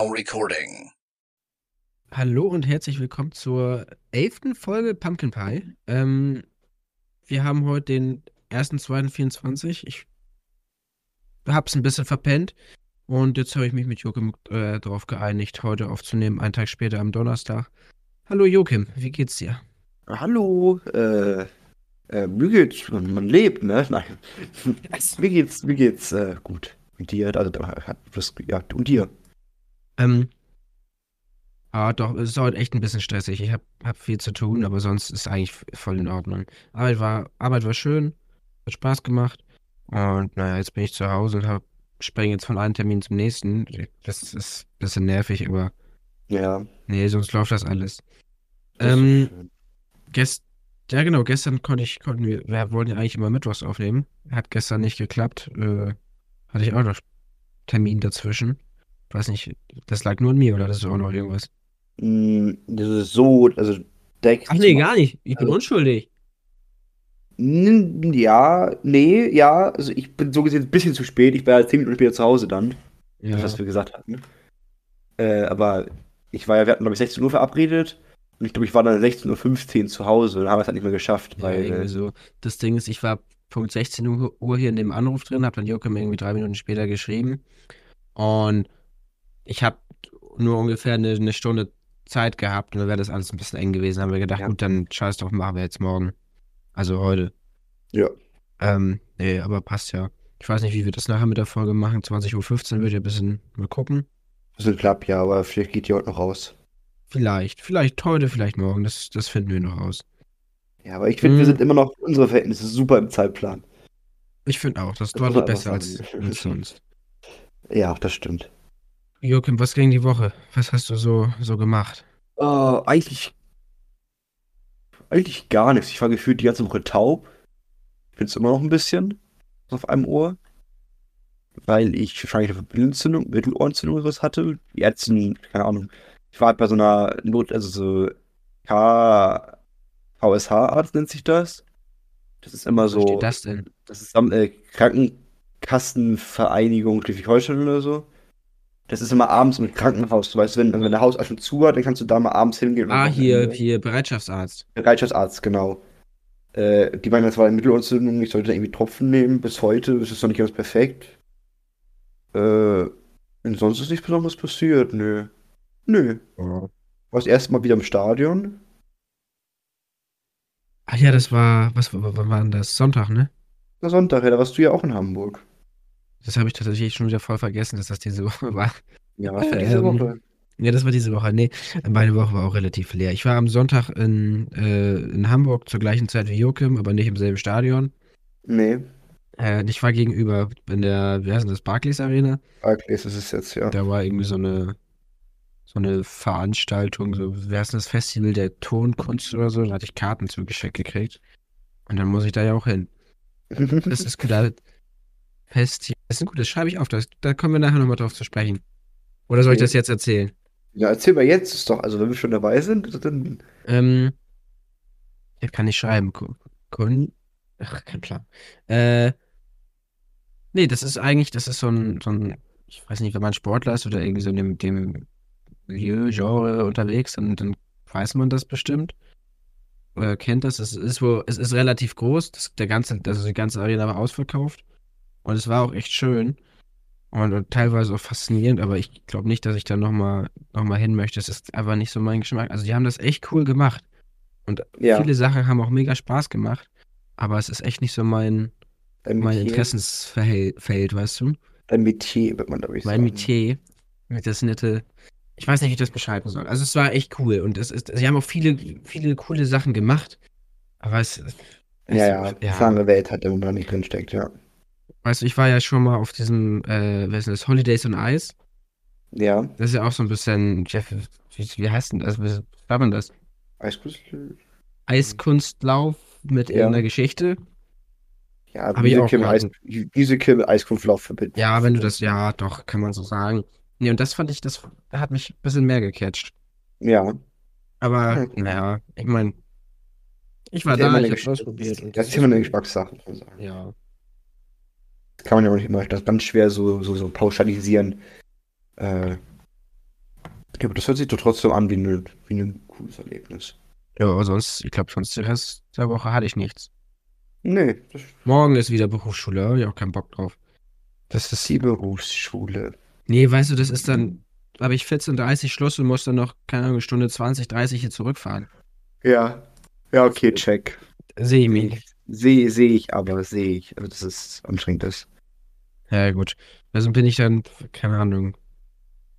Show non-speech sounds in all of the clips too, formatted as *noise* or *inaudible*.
Now recording. Hallo und herzlich willkommen zur elften Folge Pumpkin Pie. Ähm, wir haben heute den 1.2.24. Ich hab's ein bisschen verpennt. Und jetzt habe ich mich mit Joachim äh, darauf geeinigt, heute aufzunehmen, einen Tag später am Donnerstag. Hallo Joachim, wie geht's dir? Hallo, äh, äh, mir geht's, man, man lebt, ne? *laughs* Nein. mir geht's, mir geht's äh, gut. Und dir, also, ja, und dir? Ähm, ah, doch, es ist heute echt ein bisschen stressig. Ich habe hab viel zu tun, aber sonst ist eigentlich voll in Ordnung. Arbeit war, Arbeit war schön, hat Spaß gemacht. Und naja, jetzt bin ich zu Hause und hab, springe jetzt von einem Termin zum nächsten. Das ist ein bisschen nervig, aber Ja. nee, sonst läuft das alles. das Ähm. Gest ja, genau, gestern konnte ich, konnten wir, wir wollten ja eigentlich immer Mittwochs aufnehmen. Hat gestern nicht geklappt. Äh, hatte ich auch noch Termin dazwischen. Weiß nicht, das lag nur an mir oder das ist auch noch irgendwas? Mm, Das ist so, also direkt Ach nee, gar nicht. Ich bin Also- unschuldig. Ja, nee, ja, also ich bin so gesehen ein bisschen zu spät. Ich war ja 10 Minuten später zu Hause dann, Ja. was wir gesagt hatten. Äh, aber ich war ja, wir hatten glaube ich 16 Uhr verabredet und ich glaube, ich war dann 16.15 Uhr zu Hause und haben es halt nicht mehr geschafft, Ja, weil irgendwie äh, so. Das Ding ist, ich war Punkt 16 Uhr hier in dem Anruf drin, hab dann Joachim irgendwie drei Minuten später geschrieben. Und ich habe nur ungefähr eine, eine Stunde Zeit gehabt und dann wäre das alles ein bisschen eng gewesen. Haben wir gedacht, Ja. gut, dann scheiß drauf, machen wir jetzt morgen. Also heute. ja. Ähm, nee, aber passt ja. Ich weiß nicht, wie wir das nachher mit der Folge machen. 20.15 Uhr wird ja ein bisschen mal gucken. Das ist ein Klapp, ja, aber vielleicht geht die heute noch raus. Vielleicht. Vielleicht heute, vielleicht morgen. Das, das finden wir noch raus. Ja, aber ich finde, wir Mm. sind immer noch unsere Verhältnisse super im Zeitplan. Ich finde auch, das Das deutlich man besser als, als sonst. *laughs* Ja, das stimmt. Joachim, was ging die Woche? Was hast du so, so gemacht? Äh, eigentlich. Eigentlich gar nichts. Ich war gefühlt die ganze Woche taub. Ich bin es immer noch ein bisschen. Auf einem Ohr. Weil ich wahrscheinlich eine Mittelentzündung, Mittelohrentzündung oder was hatte. Die Ärzte, keine Ahnung. Ich war halt bei so einer Not, also so K. VSH-Arzt nennt sich das. Das ist immer Was so. steht das denn? Das ist am- äh, Krankenkassenvereinigung Schleswig-Holstein oder so. Das ist immer abends im Krankenhaus. Du weißt, wenn, wenn der Hausarzt schon zu hat, dann kannst du da mal abends hingehen. und Ah, hier, Wochenende- hier, Bereitschaftsarzt. Bereitschaftsarzt, genau. Äh, die meinen, das war eine Mittelohrentzündung, ich sollte da irgendwie Tropfen nehmen. Bis heute ist es noch nicht ganz perfekt. Äh, und sonst ist nichts Besonderes passiert, nö. Nö. War das erste Mal wieder im Stadion. Ach ja, das war, was, wann war denn das? Sonntag, ne? Na, Sonntag, ja, da warst du ja auch in Hamburg. Das habe ich tatsächlich schon wieder voll vergessen, dass das diese Woche *laughs* war. Ja, was für diese Ähm, Woche? Ja, das war diese Woche. Nee, meine Woche war auch relativ leer. Ich war am Sonntag in, äh, in Hamburg zur gleichen Zeit wie Joachim, aber nicht im selben Stadion. Nee, Äh, ich war gegenüber in der, wie heißt das, Barclays Arena. Barclays ist es jetzt, ja. Da war irgendwie so eine, so eine Veranstaltung, so, wie heißt das, Festival der Tonkunst oder so. Da hatte ich Karten zugeschickt gekriegt. Und dann muss ich da ja auch hin. *laughs* Das ist gut. Festival. Das ist gut, das schreibe ich auf. Das, da kommen wir nachher nochmal drauf zu sprechen. Oder soll ich das jetzt erzählen? Ja, erzähl mal jetzt, ist doch, also wenn wir schon dabei sind, dann. Ähm, ja, kann ich schreiben. Ku- Kun Ach, kein Plan. Äh, nee, das ist eigentlich, das ist so ein, so ein, ich weiß nicht, wenn man Sportler ist oder irgendwie so in dem, dem Milieu, Genre unterwegs, dann, dann weiß man das bestimmt. Oder kennt das. Es ist wohl, es ist relativ groß. Das, der ganze, also die ganze Arena war ausverkauft. Und es war auch echt schön. Und, und teilweise auch faszinierend, aber ich glaube nicht, dass ich da nochmal noch mal hin möchte. Es ist einfach nicht so mein Geschmack. Also die haben das echt cool gemacht. Und Ja, viele Sachen haben auch mega Spaß gemacht. Aber es ist echt nicht so mein, dein mein Metier, Interessensfeld, weißt du? dein Metier, wird man, glaube ich, Mein sagen. Metier. Das nette. Ich weiß nicht, wie ich das beschreiben soll. Also es war echt cool. Und es ist, sie haben auch viele, viele coole Sachen gemacht. Aber es. es Ja, ja, eine andere Welt hat, man da nicht drin steckt, ja. Weißt du, ich war ja schon mal auf diesem, äh, was ist das, Holidays on Ice. Ja, Das ist ja auch so ein bisschen, Jeff, wie, wie heißt denn das? Wie sagt man das? Eiskunstlauf. Eiskunstlauf mit Ja. irgendeiner Geschichte. Ja, Musical Eis. Musical mit Eiskunftlauf verbinden. Ja, wenn du das, ja, doch, kann man so sagen. Nee, und das fand ich, das hat mich ein bisschen mehr gecatcht. Ja. Aber, Okay. naja, ich meine, ich war Das da, ich hab's ausprobiert. Das ist immer eine Geschmackssache. Ja. Das kann man ja auch nicht immer, das ist ganz schwer so, so, so pauschalisieren. Äh, Ja, aber das hört sich doch trotzdem an wie, eine, wie ein cooles Erlebnis. Ja, aber sonst, ich glaube, sonst den Rest der Woche hatte ich nichts. Nee, das Morgen ist wieder Berufsschule, habe ich auch keinen Bock drauf. Das ist die Berufsschule. Nee, weißt du, das ist dann, habe ich 14.30 Schluss und muss dann noch, keine Ahnung, Stunde 20, 30 hier zurückfahren. Ja. Ja, okay, check. Sehe ich mich. Sehe seh ich aber, sehe ich. Also, dass es anstrengend ist. Ja, gut. Also bin ich dann, keine Ahnung,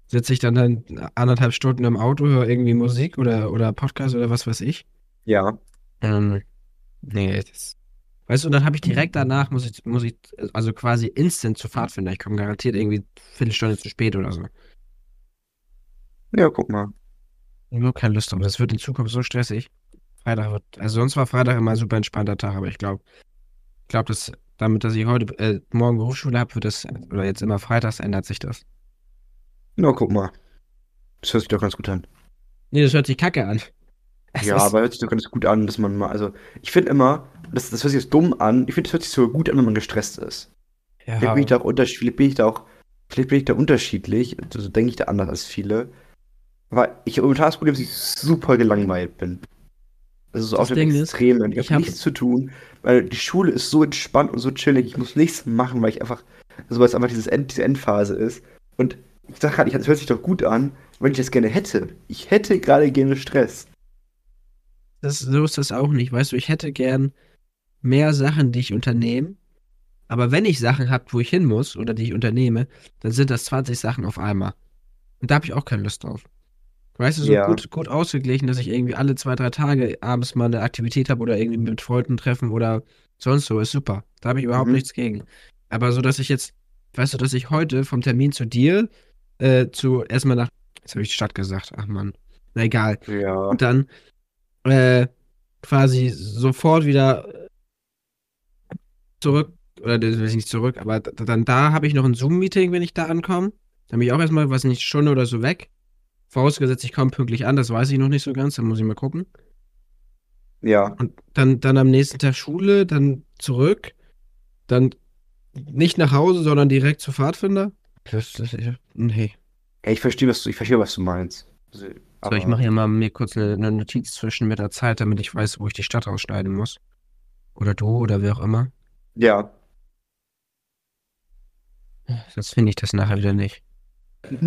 sitze ich dann, dann anderthalb Stunden im Auto, höre irgendwie Musik oder, oder Podcast oder was weiß ich. Ja. Ähm, nee, das. Weißt du, und dann habe ich direkt danach, muss ich, muss ich, also quasi instant zur Pfadfinder. Ich komme garantiert irgendwie Viertelstunde zu spät oder so. Ja, guck mal. Ich habe keine Lust drauf. Das wird in Zukunft so stressig. Freitag wird, also sonst war Freitag immer ein super entspannter Tag, aber ich glaube, ich glaube, dass damit, dass ich heute, äh, morgen Berufsschule habe, wird das, oder jetzt immer freitags ändert sich das. Na, guck mal. Das hört sich doch ganz gut an. Nee, das hört sich kacke an. Es ja, aber hört sich doch ganz gut an, dass man mal, also, ich finde immer, das, das hört sich jetzt dumm an, ich finde, das hört sich so gut an, wenn man gestresst ist. Ja. Vielleicht bin ich da auch unterschiedlich, bin ich da auch, vielleicht bin ich da unterschiedlich, also denke ich da anders als viele. Aber ich momentan das Problem, dass ich super gelangweilt bin. Das ist das auch das Extremen. Ich, ich habe nichts zu tun, weil die Schule ist so entspannt und so chillig. Ich muss nichts machen, weil ich einfach, also weil es einfach dieses End, diese Endphase ist. Und ich sag gerade, das hört sich doch gut an, wenn ich das gerne hätte. Ich hätte gerade gerne Stress. Das, so ist das auch nicht. Weißt du, ich hätte gern mehr Sachen, die ich unternehme. Aber wenn ich Sachen habe, wo ich hin muss oder die ich unternehme, dann sind das 20 Sachen auf einmal. Und da habe ich auch keine Lust drauf. Weißt du, so ja. gut, gut ausgeglichen, dass ich irgendwie alle zwei, drei Tage abends mal eine Aktivität habe oder irgendwie mit Freunden treffen oder sonst so, ist super. Da habe ich überhaupt mhm. nichts gegen. Aber so, dass ich jetzt, weißt du, dass ich heute vom Termin zu dir äh, zu erstmal nach, jetzt habe ich die Stadt gesagt, ach man, na egal. Ja. Und dann äh, quasi sofort wieder zurück, oder das will ich nicht zurück, aber dann da habe ich noch ein Zoom-Meeting, wenn ich da ankomme. Dann bin ich auch erstmal, was nicht, Stunde oder so weg. Vorausgesetzt, ich komme pünktlich an, das weiß ich noch nicht so ganz, dann muss ich mal gucken. Ja. Und dann, dann am nächsten Tag Schule, dann zurück, dann nicht nach Hause, sondern direkt zu Pfadfinder. Das, das, nee. Ja, ich verstehe, was du, ich verstehe, was du meinst. Also, so, ich mache hier mal mir kurz eine, eine, Notiz zwischen mit der Zeit, damit ich weiß, wo ich die Stadt ausschneiden muss. Oder du oder wer auch immer. Ja. Sonst finde ich das nachher wieder nicht. *laughs*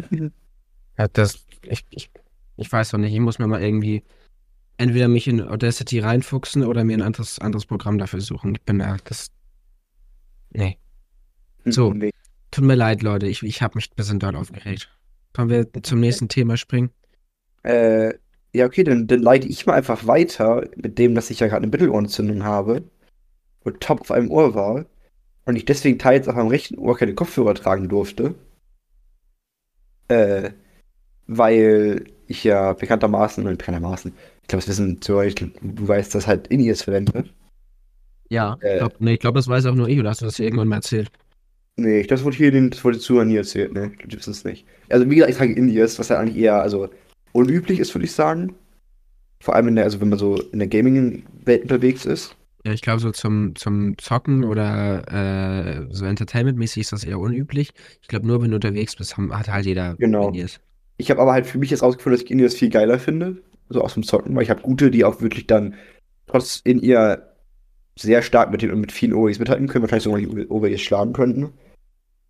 ja, das, ich, ich, ich weiß noch nicht. Ich muss mir mal irgendwie entweder mich in Audacity reinfuchsen oder mir ein anderes, anderes Programm dafür suchen. Ich bin da, das. Nee. So. Nee. Tut mir leid, Leute. Ich, ich habe mich ein bisschen dort aufgeregt. Können wir zum nächsten Thema springen? Äh, ja, okay, dann, dann leite ich mal einfach weiter mit dem, dass ich ja gerade eine Mittelohrentzündung habe und top auf einem Ohr war und ich deswegen teils auch am rechten Ohr keine Kopfhörer tragen durfte. Äh, weil ich ja bekanntermaßen, und bekanntermaßen, ich glaube, es wissen zu euch, du weißt, dass halt Indies verwende. Ja, äh, ich glaube, nee, glaub, das weiß auch nur ich, oder hast du das hier irgendwann mal erzählt? Nee, das wurde hier den, das wurde Zuhörern nie erzählt, ne? Die wissen es nicht. Also, wie gesagt, ich trage Indies, was ja eigentlich eher, also, unüblich ist, würde ich sagen. Vor allem, in der, also, wenn man so in der Gaming-Welt unterwegs ist. Ja, ich glaube, so zum, zum Zocken oder äh, so Entertainment-mäßig ist das eher unüblich. Ich glaube, nur wenn du unterwegs bist, haben, hat halt jeder genau. Indies. Ich habe aber halt für mich jetzt rausgefunden, dass ich Indies viel geiler finde. So aus dem Zocken, weil ich habe gute, die auch wirklich dann trotz in ihr sehr stark mit den und mit vielen OEs mithalten können, wahrscheinlich sogar die OEs schlagen könnten.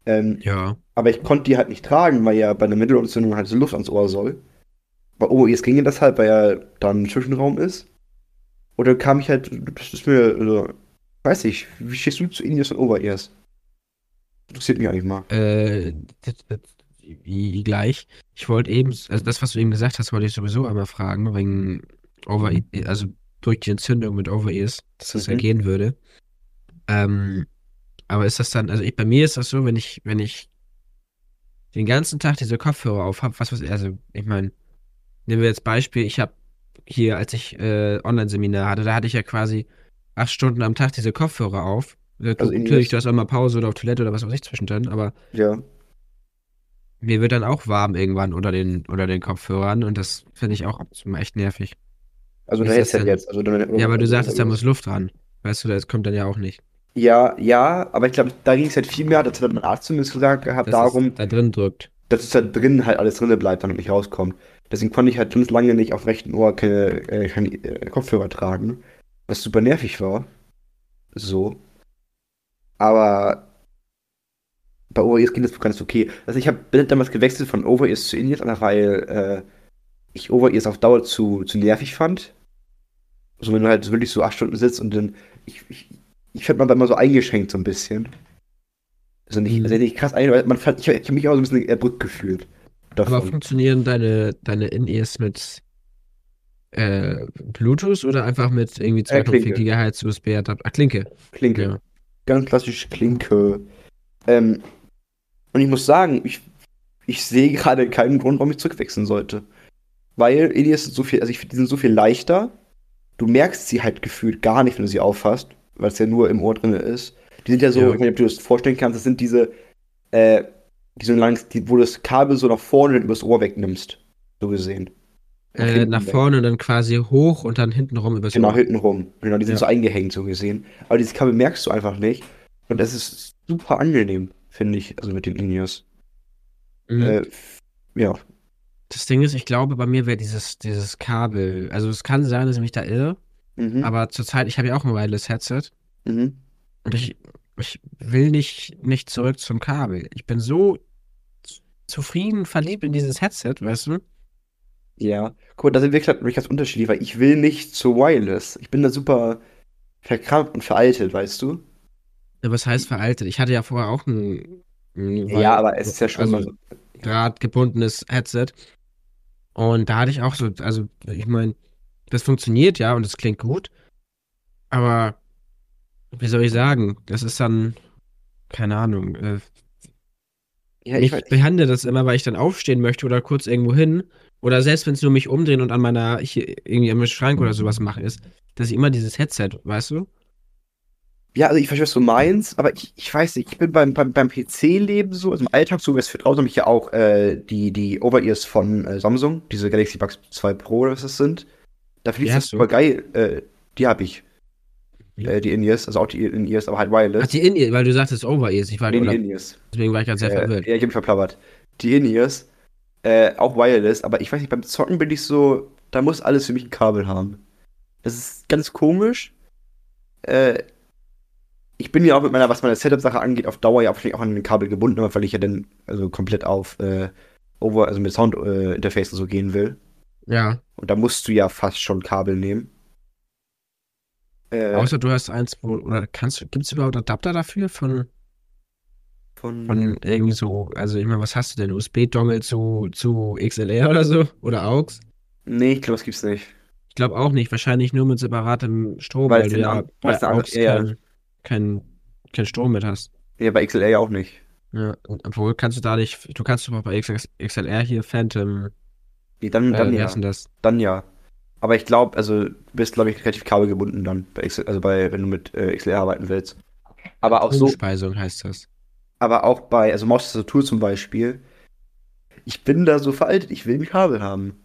Ähm, ja. Aber ich konnte die halt nicht tragen, weil ja bei einer Mittelohrentzündung halt so Luft ans Ohr soll. Bei OEs ginge das halt, weil ja dann ein Zwischenraum ist. Oder kam ich halt, das ist mir, also, weiß ich, wie stehst du zu Indies und Over-Ears? Interessiert mich eigentlich mal. Äh, das, das, wie gleich. Ich wollte eben, also das, was du eben gesagt hast, wollte ich sowieso einmal fragen, wegen Over, also durch die Entzündung mit Over-Ears, dass das mhm. ja gehen würde. Ähm, aber ist das dann, also ich, bei mir ist das so, wenn ich, wenn ich den ganzen Tag diese Kopfhörer auf habe, was weiß ich, also ich meine, nehmen wir jetzt Beispiel, ich habe hier, als ich äh, Online-Seminar hatte, da hatte ich ja quasi acht Stunden am Tag diese Kopfhörer auf. Also natürlich, du hast auch mal Pause oder auf Toilette oder was weiß ich zwischendrin, aber ja. Mir wird dann auch warm irgendwann unter den, unter den Kopfhörern und das finde ich auch echt nervig. Also du hältst ja jetzt. Also ja, aber du sagtest, da muss Luft dran. Weißt du, das kommt dann ja auch nicht. Ja, ja, aber ich glaube, da ging es halt viel mehr, das hat mein Arzt zumindest gesagt gehabt, dass darum. da drin drückt. dass es da drin halt alles drin bleibt, damit nicht rauskommt. Deswegen konnte ich halt ganz lange nicht auf rechten Ohr keine, äh, keine äh, Kopfhörer tragen, was super nervig war. So. Aber bei Over-Ears ging das ganz okay. Also ich hab, bin damals gewechselt von Over-Ears zu In-Ears, einfach weil äh, ich Over-Ears auf Dauer zu, zu nervig fand. Also wenn du halt wirklich so acht Stunden sitzt und dann, ich, ich, ich fand man immer so eingeschränkt so ein bisschen. Also nicht, Mhm. also nicht krass ein, weil man fand, ich, ich habe mich auch so ein bisschen erdrückt gefühlt. Davon. Aber funktionieren deine, deine In-Ears mit äh, Bluetooth oder einfach mit irgendwie 2,4 Klinke. GHz USB-Adapter? Ah, Klinke. Klinke. Ja. Ganz klassisch Klinke. Ähm, und ich muss sagen, ich, ich sehe gerade keinen Grund, warum ich zurückwechseln sollte. Weil Elias sind so viel, also ich finde, die sind so viel leichter. Du merkst sie halt gefühlt gar nicht, wenn du sie auffasst, weil es ja nur im Ohr drin ist. Die sind ja so, Ja. ich weiß nicht, ob du das vorstellen kannst, das sind diese, äh, die so lang, die, wo du das Kabel so nach vorne und übers Ohr wegnimmst. So gesehen. Äh, nach vorne und dann quasi hoch und dann hinten rum übers Genau, Ohr. hinten rum. Genau, die sind Ja. so eingehängt, so gesehen. Aber dieses Kabel merkst du einfach nicht. Und das ist super angenehm, finde ich, also mit den In-Ears. Mhm. Äh, ja. Das Ding ist, ich glaube, bei mir wäre dieses, dieses Kabel, also es kann sein, dass ich mich da irre, Mhm. aber zurzeit, ich habe ja auch ein Wireless-Headset mhm. und ich, ich will nicht, nicht zurück zum Kabel. Ich bin so zufrieden, verliebt in dieses Headset, weißt du? Ja. Guck mal, da sind wir wirklich ganz unterschiedlich, weil ich will nicht zu Wireless. Ich bin da super verkrampft und veraltet, weißt du? Ja, was heißt veraltet? Ich hatte ja vorher auch ein, ein Ja, aber es ist ja schon also mal so. drahtgebundenes Headset. Und da hatte ich auch so, also ich meine, das funktioniert ja und es klingt gut, aber wie soll ich sagen, das ist dann, keine Ahnung, äh, Ja, ich ich behandle das immer, weil ich dann aufstehen möchte oder kurz irgendwo hin oder selbst wenn es nur mich umdrehen und an meiner, hier irgendwie am Schrank oder sowas mache ist, dass ich immer dieses Headset, weißt du? Ja, also ich verstehe, was du meinst, aber ich, ich weiß nicht, ich bin beim, beim, beim PC-Leben so, also im Alltag so, es für draußen habe ich ja auch äh, die, die Over-Ears von äh, Samsung, diese Galaxy Buds 2 Pro, oder was das sind. Da finde ich das super geil. Äh, die habe ich. Ja. Äh, die In-Ears, also auch die In-Ears, aber halt wireless. Ach, die In-Ear, weil du sagtest Over-Ears, ich war, Nee, die In-Ears. deswegen war ich gerade sehr Äh, verwirrt. ja, ich habe mich verplappert. Die In-Ears, äh, auch wireless, aber ich weiß nicht, beim Zocken bin ich so, da muss alles für mich ein Kabel haben. Das ist ganz komisch. Äh, ich bin ja auch mit meiner, was meine Setup-Sache angeht, auf Dauer ja auch an ein Kabel gebunden, aber weil ich ja dann also komplett auf äh, Over, also mit Sound-Interface und so gehen will. Ja, Und da musst du ja fast schon Kabel nehmen. Äh, außer du hast eins, wo, oder kannst du, gibt es überhaupt Adapter dafür von, von, von irgendwie so, also ich meine, was hast du denn, USB-Dongle zu, zu XLR oder so? Oder AUX? nee, ich glaube, das gibt's nicht. Ich glaube auch nicht, wahrscheinlich nur mit separatem Strom, Weil weil du ja ja, ja. kein, Strom mit hast. Ja, bei XLR ja auch nicht. Ja, und obwohl kannst du da nicht, du kannst doch auch bei XLR hier Phantom, Nee, dann, äh, dann wie ja. heißt denn das? Dann ja. Aber ich glaube, also du bist, glaube ich, relativ kabelgebunden dann, bei XL, also bei, wenn du mit äh, XLR arbeiten willst. Aber auch so, Umspeisung heißt das. aber auch bei, also Maustastatur zum Beispiel, ich bin da so veraltet, ich will ein Kabel haben.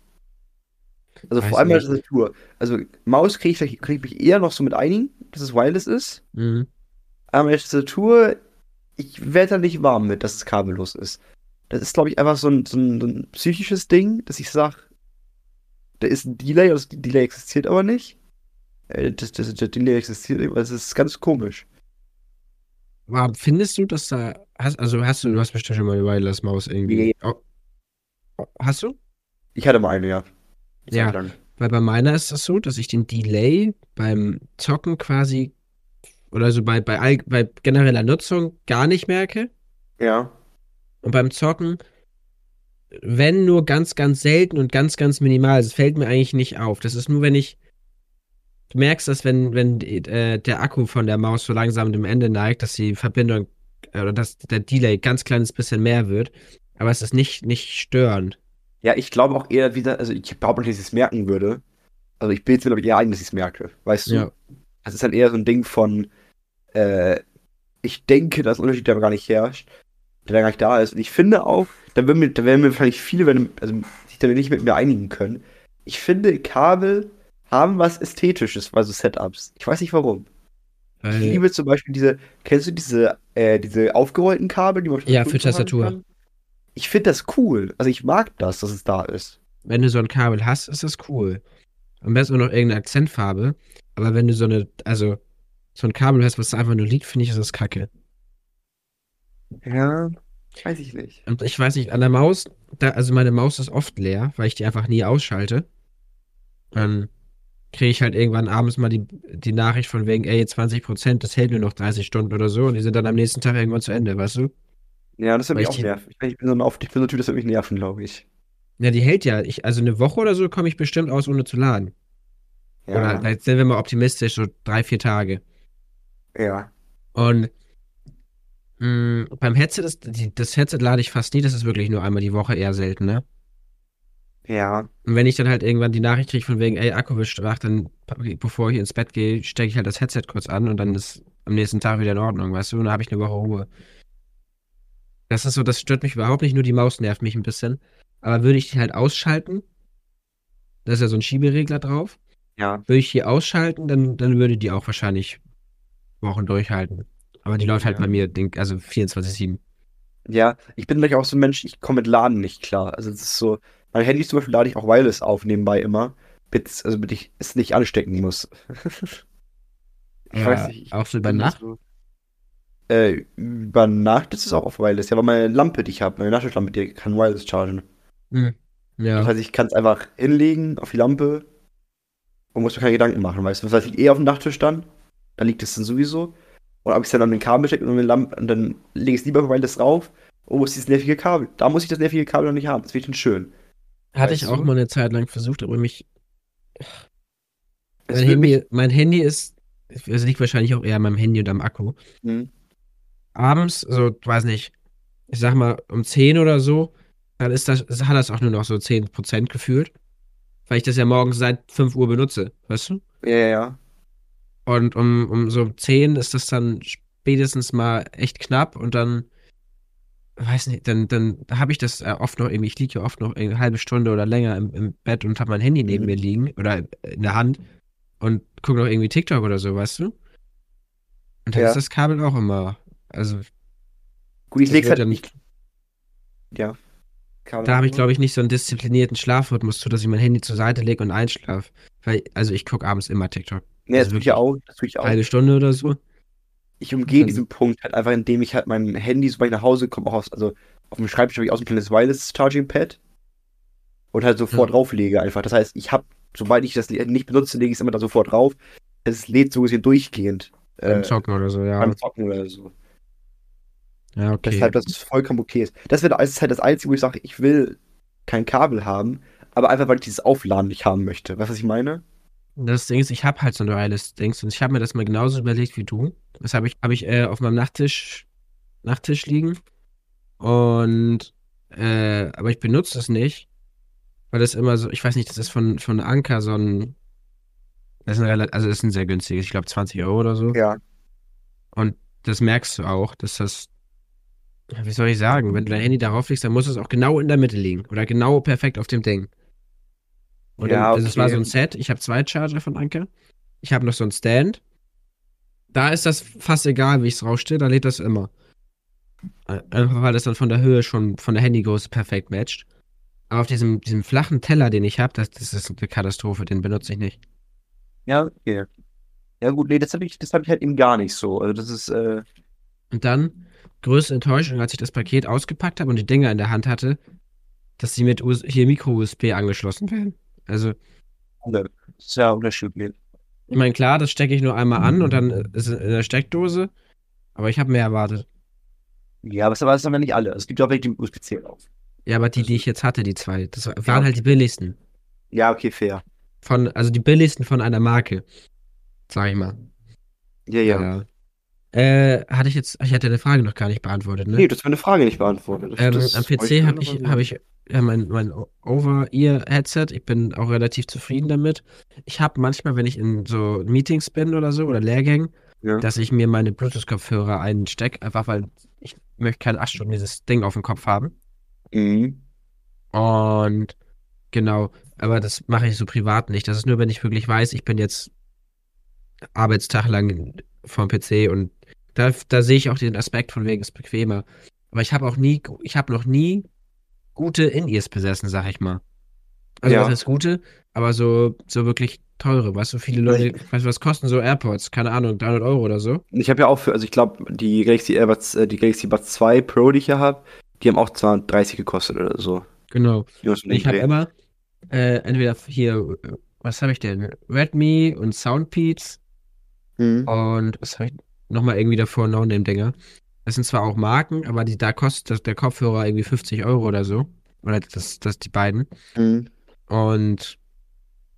Also Weiß vor allem bei der. Tastatur. Also Maus kriege ich, krieg ich mich eher noch so mit einigen, dass es wireless ist. Mhm. Aber der Tastatur, ich werde da nicht warm mit, dass es kabellos ist. Das ist, glaube ich, einfach so ein, so, ein, so ein psychisches Ding, dass ich sage, da ist ein Delay, das Delay existiert aber nicht. Äh, Das, das, das Delay existiert nicht, aber es ist ganz komisch. Aber findest du, dass da, hast, also hast du, du hast bestimmt schon mal eine Wireless-Maus irgendwie. Nee. Oh, hast du? Ich hatte mal eine, ja. Eine Ja. Lang. Weil bei meiner ist das so, dass ich den Delay beim Zocken quasi, oder so bei, bei, all, bei genereller Nutzung gar nicht merke. Ja. Und beim Zocken, wenn nur ganz, ganz selten und ganz, ganz minimal. Es fällt mir eigentlich nicht auf. Das ist nur, wenn ich. Du merkst das, wenn, wenn äh, der Akku von der Maus so langsam dem Ende neigt, dass die Verbindung äh, oder dass der Delay ganz kleines bisschen mehr wird. Aber es ist nicht, nicht störend. Ja, ich glaube auch eher wieder, also ich behaupte nicht, dass ich es merken würde. Also ich bilde es mir, glaube ich, eher ein, dass ich es merke. Weißt du? Ja. Es ist halt eher so ein Ding von, äh, ich denke, dass ein Unterschied da gar nicht herrscht, der da gar nicht da ist. Und ich finde auch, da werden mir, da werden mir wahrscheinlich viele, wenn, also sich da nicht mit mir einigen können. Ich finde, Kabel haben was Ästhetisches bei so Setups. Ich weiß nicht warum. Ich liebe zum Beispiel diese, kennst du diese, äh, diese aufgerollten Kabel, die man Ja, für Tastatur. ich finde das cool. Also ich mag das, dass es da ist. Wenn du so ein Kabel hast, ist das cool. Am besten noch irgendeine Akzentfarbe. Aber wenn du so eine, also so ein Kabel hast, was einfach nur liegt, finde ich, ist das kacke. Ja, weiß ich nicht. Und ich weiß nicht, an der Maus, da, also meine Maus ist oft leer, weil ich die einfach nie ausschalte. Dann kriege ich halt irgendwann abends mal die, die Nachricht von wegen, ey, 20 Prozent, das hält nur noch 30 Stunden oder so und die sind dann am nächsten Tag irgendwann zu Ende, weißt du? Ja, das wird mich ich auch nerven. Ich bin so ein, auf, ich bin so ein Typ, das wird mich nerven, glaube ich. Ja, die hält ja. Ich, also eine Woche oder so komme ich bestimmt aus, ohne zu laden. Ja, Oder jetzt sind wir mal optimistisch, so drei, vier Tage. ja. Und mh, beim Headset ist, das Headset lade ich fast nie, das ist wirklich nur einmal die Woche, eher selten, ne? Ja, Und wenn ich dann halt irgendwann die Nachricht kriege von wegen, ey, Akku wird schwach, dann, bevor ich ins Bett gehe, stecke ich halt das Headset kurz an und dann ist am nächsten Tag wieder in Ordnung, weißt du? Und dann habe ich eine Woche Ruhe. Das ist so, das stört mich überhaupt nicht, nur die Maus nervt mich ein bisschen. Aber würde ich die halt ausschalten, da ist ja so ein Schieberegler drauf, ja. würde ich die ausschalten, dann, dann würde die auch wahrscheinlich Wochen durchhalten. Aber die läuft halt Ja. bei mir, denk, also 24-7. Ja, ich bin nämlich auch so ein Mensch, ich komme mit Laden nicht klar. Also es ist so, mein Handy zum Beispiel lade ich auch Wireless auf nebenbei immer, bis, also damit ich es nicht anstecken muss. *laughs* ich Ja, weiß nicht. ich auch so über Nacht? So, äh, über Nacht ist es auch auf Wireless. Ja, weil meine Lampe, die ich habe, meine Nachttischlampe, die kann Wireless chargen. Hm. Ja. Das heißt, ich kann es einfach hinlegen auf die Lampe und muss mir keine Gedanken machen, weißt du. Das heißt, liegt eh auf dem Nachttisch dann, dann liegt es dann sowieso. Und ob ich es dann an den Kabel stecke und, und dann lege ich es lieber Wireless drauf. Oh, wo ist dieses nervige Kabel? Da muss ich das nervige Kabel noch nicht haben. Das finde ich dann schön. Hatte ich Weißt auch du? mal eine Zeit lang versucht, aber mich. Mein würde mich- Handy, mein Handy ist. Es liegt wahrscheinlich auch eher an meinem Handy und am Akku. Hm. Abends, so, weiß nicht, ich sag mal um 10 oder so, dann ist das, hat das auch nur noch so 10% gefühlt. Weil ich das ja morgens seit 5 Uhr benutze, weißt du? Ja, ja, ja. Und um, um so 10 ist das dann spätestens mal echt knapp und dann, weiß nicht, dann, dann habe ich das äh, oft noch irgendwie, ich liege ja oft noch eine halbe Stunde oder länger im, im Bett und habe mein Handy neben Mhm. mir liegen oder in der Hand und gucke noch irgendwie TikTok oder so, weißt du? Und dann Ja. ist das Kabel auch immer, also Gut, ich wird halt nicht. Ja. Kabel Da habe ich, glaube ich, nicht so einen disziplinierten Schlafrhythmus, so dass ich mein Handy zur Seite lege und einschlafe. Weil, also ich gucke abends immer TikTok. Nee, das also tue ich ja auch. Das tue ich auch. Halbe Stunde oder so. Ich umgehe diesen Punkt halt einfach, indem ich halt mein Handy, sobald ich nach Hause komme, auch aus, also auf dem Schreibtisch habe ich auch so ein kleines Wireless Charging Pad und halt sofort Ja. drauflege einfach. Das heißt, ich habe, sobald ich das nicht benutze, lege ich es immer da sofort drauf. Es lädt so gesehen durchgehend. Beim Äh, Zocken oder so, ja. beim Zocken oder so. Ja, okay. Deshalb, dass es vollkommen okay ist. Das wäre das halt das Einzige, wo ich sage, ich will kein Kabel haben, aber einfach, weil ich dieses Aufladen nicht haben möchte. Weißt du, was ich meine? Das Ding ist, ich habe halt so ein Wireless-Dings und ich habe mir das mal genauso überlegt wie du. Das habe ich, hab ich äh, auf meinem Nachttisch, Nachttisch liegen. Und, äh, aber ich benutze es nicht, weil das immer so, ich weiß nicht, das ist von, von Anker so ein, das ist ein relativ, also das ist ein sehr günstiges, ich glaube 20 Euro oder so. Ja. Und das merkst du auch, dass das, wie soll ich sagen, wenn du dein Handy darauf legst, dann muss es auch genau in der Mitte liegen oder genau perfekt auf dem Ding. Und Ja, dann, also es war okay. so ein Set, ich habe zwei Charger von Anker, ich habe noch so ein Stand. Da ist das fast egal, wie ich es rausstehe, da lädt das immer. Äh, Einfach weil das dann von der Höhe schon von der Handygröße perfekt matcht. Aber auf diesem, diesem flachen Teller, den ich habe, das, das ist eine Katastrophe, den benutze ich nicht. Ja, okay. Ja, gut, nee, das habe ich, das hab ich halt eben gar nicht so. Also, das ist, äh, Und dann, größte Enttäuschung, als ich das Paket ausgepackt habe und die Dinger in der Hand hatte, dass sie mit US hier Micro-USB angeschlossen werden. Also, ja unterschiedlich. ich meine, klar, das stecke ich nur einmal an und dann ist es in der Steckdose, aber ich habe mehr erwartet. Ja, aber das haben ja nicht alle. Es gibt ja auch welche, die mit USB-C auf. Ja, aber die, die ich jetzt hatte, die zwei, das waren Ja. halt die billigsten. Ja, okay, fair. Von, also die billigsten von einer Marke. Sag ich mal. Ja, ja. Äh, hatte ich jetzt, ich hatte eine Frage noch gar nicht beantwortet, ne? Nee, du hast meine Frage nicht beantwortet. Ähm, am PC habe ich, hab ich ja, mein, mein Over-Ear-Headset. Ich bin auch relativ zufrieden damit. Ich habe manchmal, wenn ich in so Meetings bin oder so oder Lehrgängen, Ja. dass ich mir meine Bluetooth-Kopfhörer einstecke, einfach weil ich möchte keine acht Stunden dieses Ding auf dem Kopf haben. Mhm. Und genau, aber das mache ich so privat nicht. Das ist nur, wenn ich wirklich weiß, ich bin jetzt Arbeitstag lang vom PC und da, da sehe ich auch den Aspekt von wegen es bequemer. Aber ich habe auch nie, ich habe noch nie gute In-Ears besessen, sag ich mal. Also Ja. was heißt gute, aber so, so wirklich teure, weißt du, viele Leute, weißt du, was kosten so AirPods? Keine Ahnung, 300 Euro oder so. Ich habe ja auch für, also ich glaube, die Galaxy AirPods, äh, die Galaxy Buds 2 Pro, die ich hier habe, die haben auch 230 gekostet oder so. Genau. Ich habe immer äh, entweder hier, äh, was habe ich denn? Redmi und Soundpeats Mhm. und was habe ich nochmal irgendwie davor, No-Name-Dinger. Das sind zwar auch Marken, aber die, da kostet der Kopfhörer irgendwie 50 Euro oder so. Oder das, das die beiden. Mhm. Und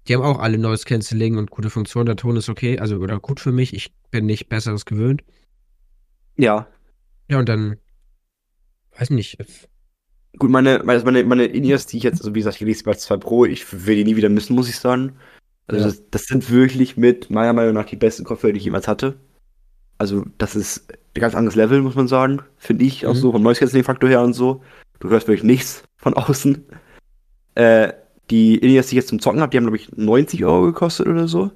die haben auch alle Noise Cancelling und gute Funktionen. Der Ton ist okay, also oder gut für mich. Ich bin nicht Besseres gewöhnt. Ja. Ja, und dann, weiß nicht. Gut, meine, meine, meine, In-Ears, die ich jetzt, also wie gesagt, die Galaxy Buds 2 Pro, ich will die nie wieder missen, muss ich sagen. Also Ja. das, das sind wirklich mit meiner Meinung nach die besten Kopfhörer, die ich jemals hatte. Also das ist ein ganz anderes Level, muss man sagen. Finde ich auch Mhm. so vom Noise Cancelling Faktor her und so. Du hörst wirklich nichts von außen. Äh, die In-Ears, die ich jetzt zum Zocken habe, die haben, glaube ich, 90 Euro gekostet oder so.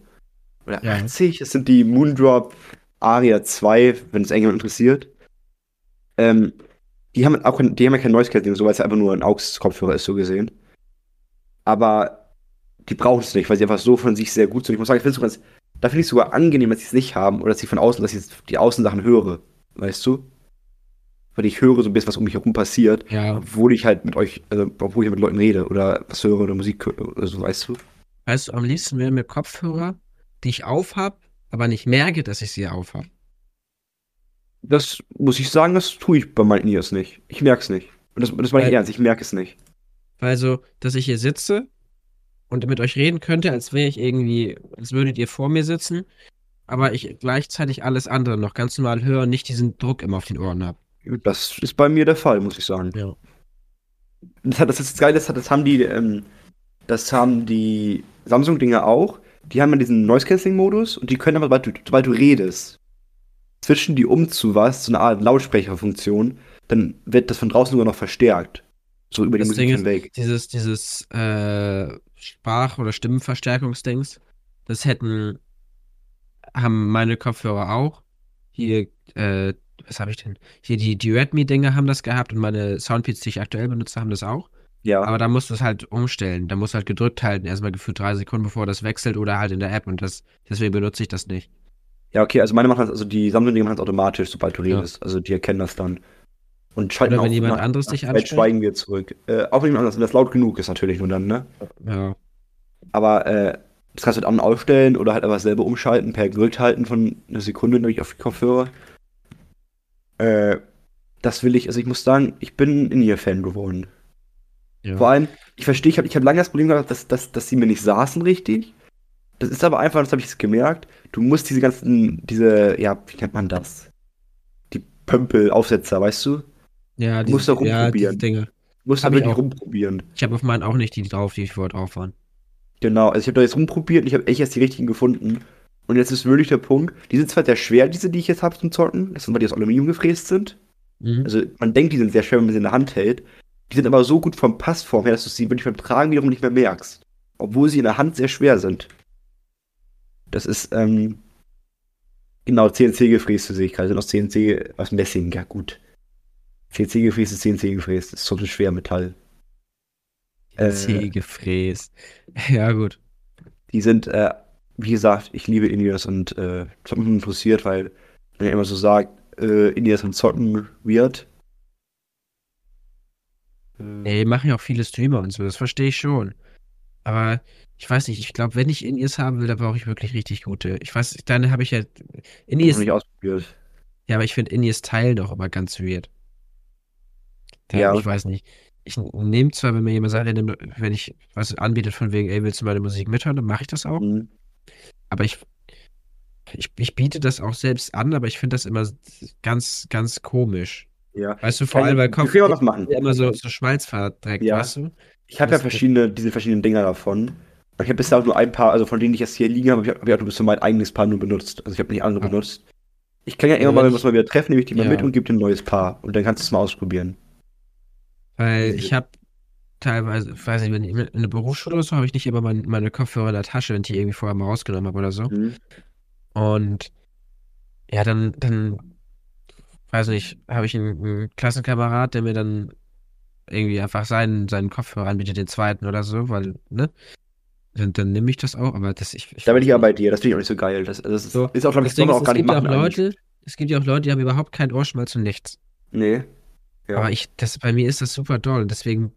Oder Ja. 80. Das sind die Moondrop Aria 2, wenn es irgendjemand interessiert. Ähm, die haben auch die haben ja kein Noise Cancelling, so weil es ja einfach nur ein AUX-Kopfhörer ist, so gesehen. Aber die brauchen es nicht, weil sie einfach so von sich sehr gut sind. Ich muss sagen, ich finde es sogar, da finde ich es sogar angenehm, dass sie es nicht haben oder dass ich von außen, dass ich die Außensachen höre. Weißt du? Weil ich höre so ein bisschen, was um mich herum passiert, Ja, obwohl ich halt mit euch, also obwohl ich mit Leuten rede oder was höre oder Musik höre oder so, weißt du? weißt du, am liebsten wären mir Kopfhörer, die ich aufhab, aber nicht merke, dass ich sie aufhab. Das muss ich sagen, das tue ich bei meinen Ears nicht. Ich merke es nicht. Und das, das meine ich ernst, ich merke es nicht. Weil so, dass ich hier sitze und mit euch reden könnte, als wäre ich irgendwie, als würdet ihr vor mir sitzen, aber ich gleichzeitig alles andere noch ganz normal höre und nicht diesen Druck immer auf den Ohren habe. Das ist bei mir der Fall, muss ich sagen. Ja. Das, hat, das ist geil, das, hat, das haben die, ähm, das haben die Samsung-Dinger auch. Die haben ja diesen Noise-Canceling-Modus und die können aber, sobald du, sobald du redest, switchen die um zu was, zu einer Art Lautsprecherfunktion, dann wird das von draußen sogar noch verstärkt. So über die Das Musik Ding ist- hinweg. Dieses, dieses äh, Sprach- oder Stimmenverstärkungsdings, das hätten, haben meine Kopfhörer auch. Hier, äh, was habe ich denn? Hier die, die Redmi-Dinger haben das gehabt und meine Soundpeats, die ich aktuell benutze, haben das auch. Ja, Aber da musst du es halt umstellen. Da musst du halt gedrückt halten, erstmal gefühlt drei Sekunden, bevor das wechselt oder halt in der App und das, deswegen benutze ich das nicht. ja, okay, also meine machen das, also die Samsung-Dinger machen das automatisch, sobald du Ja. redest. Also die erkennen das dann. Und schalten Oder wenn auch jemand nach- anderes dich anspricht. schweigen wir zurück. Äh, auch wenn jemand anderes, wenn das laut genug ist natürlich nur dann, ne? Ja. Aber äh, das kannst du halt an- und ausstellen oder halt einfach selber umschalten, per gedrückt halten von einer Sekunde durch auf die Kopfhörer. Äh, das will ich, also ich muss sagen, ich bin ein In-Ear-Fan geworden. ja. Vor allem, ich verstehe, ich habe ich hab lange das Problem gehabt, dass, dass, dass sie mir nicht saßen richtig. Das ist aber einfach, das habe ich jetzt gemerkt, du musst diese ganzen, diese, ja, wie nennt man das? Die Pömpel-Aufsetzer, weißt du? Ja, Du musst da diese- ja, rumprobieren. Dinge. Du musst da ich wirklich rumprobieren. Ich habe auf meinen auch nicht die drauf, die vor drauf waren. Genau, also ich habe da jetzt rumprobiert und ich habe echt erst die richtigen gefunden. Und jetzt ist wirklich der Punkt, die sind zwar sehr schwer, diese, die ich jetzt habe zum Zocken, das sind, weil die aus Aluminium gefräst sind. Mhm. Also man denkt, die sind sehr schwer, wenn man sie in der Hand hält. Die sind aber so gut vom Passform her, dass du sie wirklich beim Tragen wiederum nicht mehr merkst. Obwohl sie in der Hand sehr schwer sind. Das ist, ähm, genau, CNC gefräste sehe ich gerade. Sind aus CNC, aus Messing, ja gut. CNC gefräst ist CNC gefräst, das ist so schwer Metall. Äh, C gefräst. *laughs* Ja, gut. Die sind, äh, wie gesagt, ich liebe Indias und äh, das hat mich interessiert, weil man ja immer so sagt, äh, Indias und Zocken weird. Äh, Ey, machen ja auch viele Streamer und so, das verstehe ich schon. Aber ich weiß nicht, ich glaube, wenn ich In-Ears haben will, dann brauche ich wirklich richtig gute. Ich weiß, dann habe ich ja hab ich nicht ausprobiert. ja, aber ich finde In-Ears teilen doch aber ganz weird. Da, Ja. Ich weiß nicht. Ich nehme zwar, wenn mir jemand sagt, wenn ich was anbietet von wegen, ey, willst du meine Musik mithören, dann mache ich das auch. Mhm. Aber ich, ich, ich biete das auch selbst an, aber ich finde das immer ganz, ganz komisch. Ja. Weißt du, vor allem, weil Kopf mal was machen. immer so, so Schmalz verdreckt, Ja. weißt du? Ich habe ja verschiedene, diese verschiedenen Dinger davon. Ich habe bisher auch nur ein paar, also von denen ich jetzt hier liegen habe, habe ich, auch nur bis zu mein eigenes Paar nur benutzt. Also ich habe nicht andere Ah. benutzt. Ich kann ja Ja, immer mal, wenn wir uns mal wieder treffen, nehme ich die mal Ja. mit und gebe dir ein neues Paar. Und dann kannst du es mal ausprobieren. Weil Diese- ich habe teilweise, ich weiß nicht, wenn ich in der Berufsschule oder so, habe ich nicht immer mein, meine Kopfhörer in der Tasche, wenn ich die irgendwie vorher mal rausgenommen habe oder so. Mhm. Und ja, dann, dann, weiß nicht, habe ich einen, einen Klassenkamerad, der mir dann irgendwie einfach seinen, seinen Kopfhörer anbietet, den zweiten oder so, weil, ne? Dann, dann nehme ich das auch, aber das ich. ich Da bin ich ja bei dir, das finde ich auch nicht so geil. Das, also das ist, So, ist auch, glaube ich, das Ding auch gar es nicht gibt ja auch machen. eigentlich. Leute, es gibt ja auch Leute, die haben überhaupt keinen Ohrenschmalz und nichts. Nee. Ja. Aber ich, das, bei mir ist das super doll. Deswegen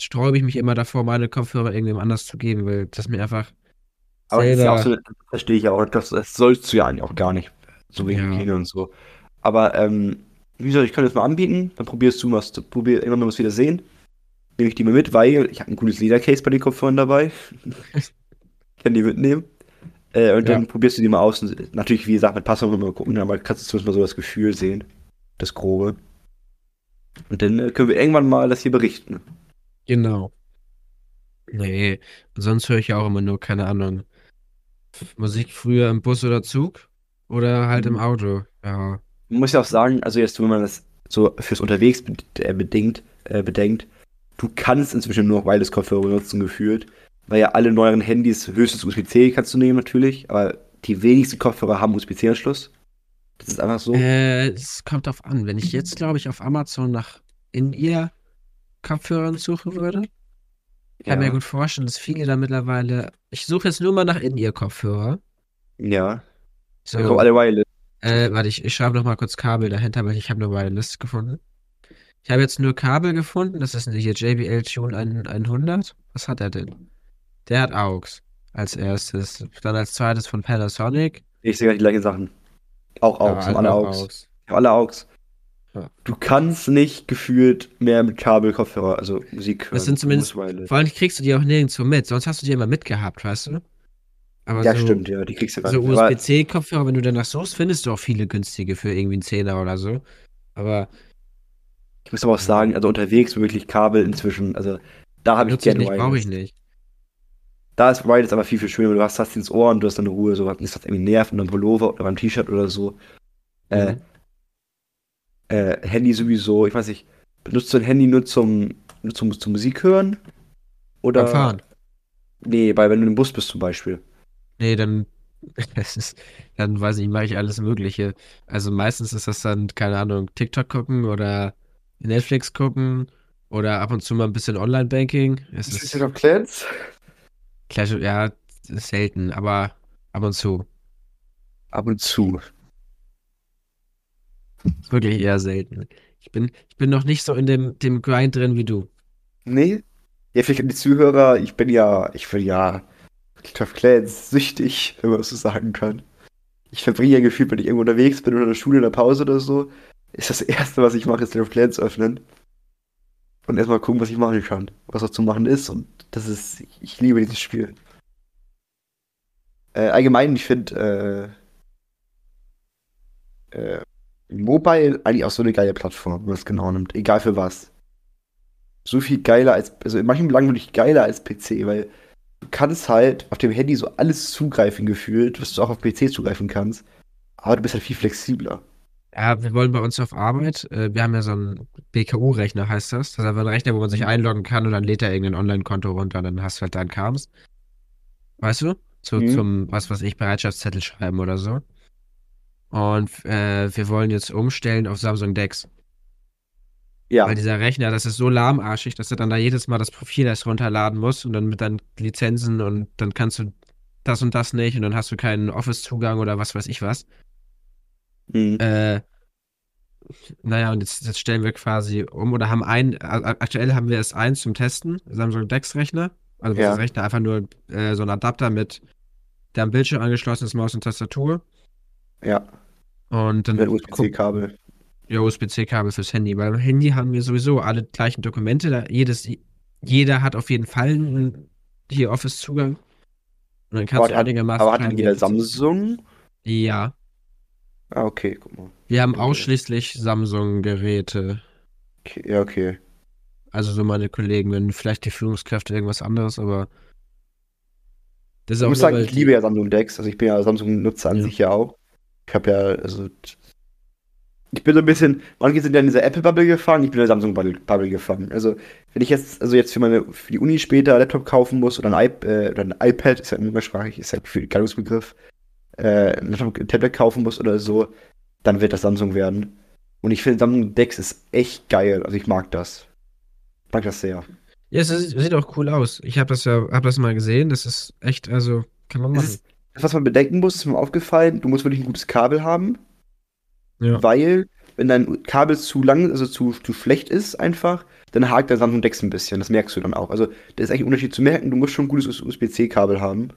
sträube ich mich immer davor, meine Kopfhörer irgendwem anders zu geben, weil das mir einfach Aber das ist ja auch so, das verstehe ich ja auch, das, das sollst du ja eigentlich auch gar nicht. So wegen Ja. Hygiene und so. Aber, ähm, wie gesagt, ich kann das mal anbieten, dann probierst du was, probier, irgendwann mal was wieder sehen. Nehme ich die mal mit, weil ich habe ein cooles Ledercase bei den Kopfhörern dabei. *laughs* kann die mitnehmen. Äh, und Ja. dann probierst du die mal aus. Und natürlich, wie gesagt, mit Passwort mal gucken, aber kannst du zumindest mal so das Gefühl sehen. Das Grobe. Und dann äh, können wir irgendwann mal das hier berichten. Genau. Nee, sonst höre ich ja auch immer nur, keine Ahnung, Musik früher im Bus oder Zug oder halt im Mhm. Auto. Ja. Man muss ja auch sagen, also jetzt, wenn man das so fürs Unterwegs äh, bedingt, äh, bedenkt, du kannst inzwischen nur noch Wireless-Kopfhörer benutzen, gefühlt. Weil ja alle neueren Handys höchstens USB-C kannst du nehmen, natürlich. Aber die wenigsten Kopfhörer haben USB-C-Anschluss. Das ist einfach so. Äh, es kommt drauf an. Wenn ich jetzt, glaube ich, auf Amazon nach In-Ear-Kopfhörern suchen würde, kann Ja. mir gut vorstellen, dass viele da mittlerweile. Ich suche jetzt nur mal nach In-Ear-Kopfhörer. Ja. So, kommen alle Wireless. äh, warte, ich, ich schreibe noch mal kurz Kabel dahinter, weil ich habe eine Wireless gefunden. Ich habe jetzt nur Kabel gefunden. Das ist hier JBL Tune 100. Was hat er denn? Der hat AUX als erstes. Dann als zweites von Panasonic. Ich sehe die gleichen Sachen. Auch Ja, halt alle auch AUX. AUX. Haben alle. Ja. Du kannst nicht gefühlt mehr mit Kabel-Kopfhörer, also Musik hören. Das sind zumindest-. Vor allem kriegst du die auch nirgendwo mit. Sonst hast du die immer mitgehabt, weißt du? Aber Ja, so, stimmt, ja, die kriegst du gar so nicht. Aber USB-C-Kopfhörer, wenn du danach suchst, findest du auch viele günstige für irgendwie einen Zehner oder so. Aber ich muss aber auch sagen, also unterwegs wirklich Kabel inzwischen, also da habe ich nutze ich gerne nicht, brauche ich nicht. Da ist Wireless aber viel, viel schöner, weil du hast das ins Ohr und du hast dann Ruhe, so was was irgendwie nervt und dann Pullover oder beim T-Shirt oder so. Äh, Mhm. äh, Handy sowieso, ich weiß nicht, benutzt du ein Handy nur zum, nur zum, zum Musik hören? Oder? Beim Fahren. Nee, bei, wenn du im Bus bist zum Beispiel. Nee, dann, *laughs* ist, dann weiß ich, mache ich alles Mögliche. Also meistens ist das dann, keine Ahnung, TikTok gucken oder Netflix gucken oder ab und zu mal ein bisschen Online-Banking. Es ist Clans? Clash, ja, selten, aber ab und zu. Ab und zu. Wirklich eher selten. Ich bin, ich bin noch nicht so in dem, dem Grind drin wie du. Nee? Ja, vielleicht an die Zuhörer, ich bin ja, ich bin ja Clash of Clans süchtig, wenn man das so sagen kann. Ich verbringe ja gefühlt, wenn ich irgendwo unterwegs bin oder in der Schule in der Pause oder so, ist das Erste, was ich mache, ist Clash of Clans öffnen. Und erstmal gucken, was ich machen kann. Was noch zu machen ist. Und das ist, ich, ich liebe dieses Spiel. Äh, allgemein, ich finde, äh, äh, Mobile eigentlich auch so eine geile Plattform, wenn man es genau nimmt. Egal für was. So viel geiler als, also in manchen Belangen wirklich geiler als PC, weil du kannst halt auf dem Handy so alles zugreifen gefühlt, was du auch auf PC zugreifen kannst. Aber du bist halt viel flexibler. Ja, wir wollen bei uns auf Arbeit, äh, wir haben ja so einen BKU-Rechner, heißt das. Das ist einfach ein Rechner, wo man sich einloggen kann und dann lädt er irgendein Online-Konto runter und dann hast du halt deinen Kams. Weißt du? Zu, Mhm. Zum, was weiß ich, Bereitschaftszettel schreiben oder so. Und äh, wir wollen jetzt umstellen auf Samsung Dex. Ja, Weil dieser Rechner, das ist so lahmarschig, dass er dann da jedes Mal das Profil erst runterladen muss und dann mit deinen Lizenzen und dann kannst du das und das nicht und dann hast du keinen Office-Zugang oder was weiß ich was. Mhm. Äh, naja, und jetzt, jetzt stellen wir quasi um oder haben ein, aktuell haben wir S1 zum Testen, Samsung Dex-Rechner. Also Ja. das Rechner einfach nur äh, so ein Adapter mit, der am Bildschirm angeschlossen ist, Maus und Tastatur. ja, Und dann mit USB-C-Kabel. ja, USB-C-Kabel fürs Handy. Beim Handy haben wir sowieso alle gleichen Dokumente. Da jedes, jeder hat auf jeden Fall einen, hier Office-Zugang. Und dann kannst Aber du hat, einigermaßen aber hat denn jeder. Samsung? Ja, Ah, okay, guck mal. wir haben Okay. ausschließlich Samsung-Geräte. Okay, ja, okay. Also so meine Kollegen, wenn vielleicht die Führungskräfte irgendwas anderes, aber das ist Ich muss sagen, ich liebe ja Samsung Dex. Also ich bin ja Samsung-Nutzer an Ja. sich ja auch. Ich habe ja, also ich bin so ein bisschen, manche sind ja in dieser Apple-Bubble gefangen, ich bin in der Samsung-Bubble gefangen. Also wenn ich jetzt, also jetzt für meine, für die Uni später Laptop kaufen muss oder ein, iP äh, oder ein iPad, ist ja umgangssprachig, ist ja für ein Gattungsbegriff, äh, ein Tablet kaufen muss oder so, dann wird das Samsung werden. Und ich finde Samsung Dex ist echt geil, also ich mag das. mag das sehr. Ja, es ist, sieht auch cool aus. Ich habe das ja, hab das mal gesehen. Das ist echt, also kann man machen. ist, das, was man bedenken muss, ist mir aufgefallen, du musst wirklich ein gutes Kabel haben, Ja. weil wenn dein Kabel zu lang, also zu, zu schlecht ist einfach, dann hakt der Samsung Dex ein bisschen. Das merkst du dann auch. Also, das ist eigentlich ein Unterschied zu merken, du musst schon ein gutes USB-C-Kabel haben.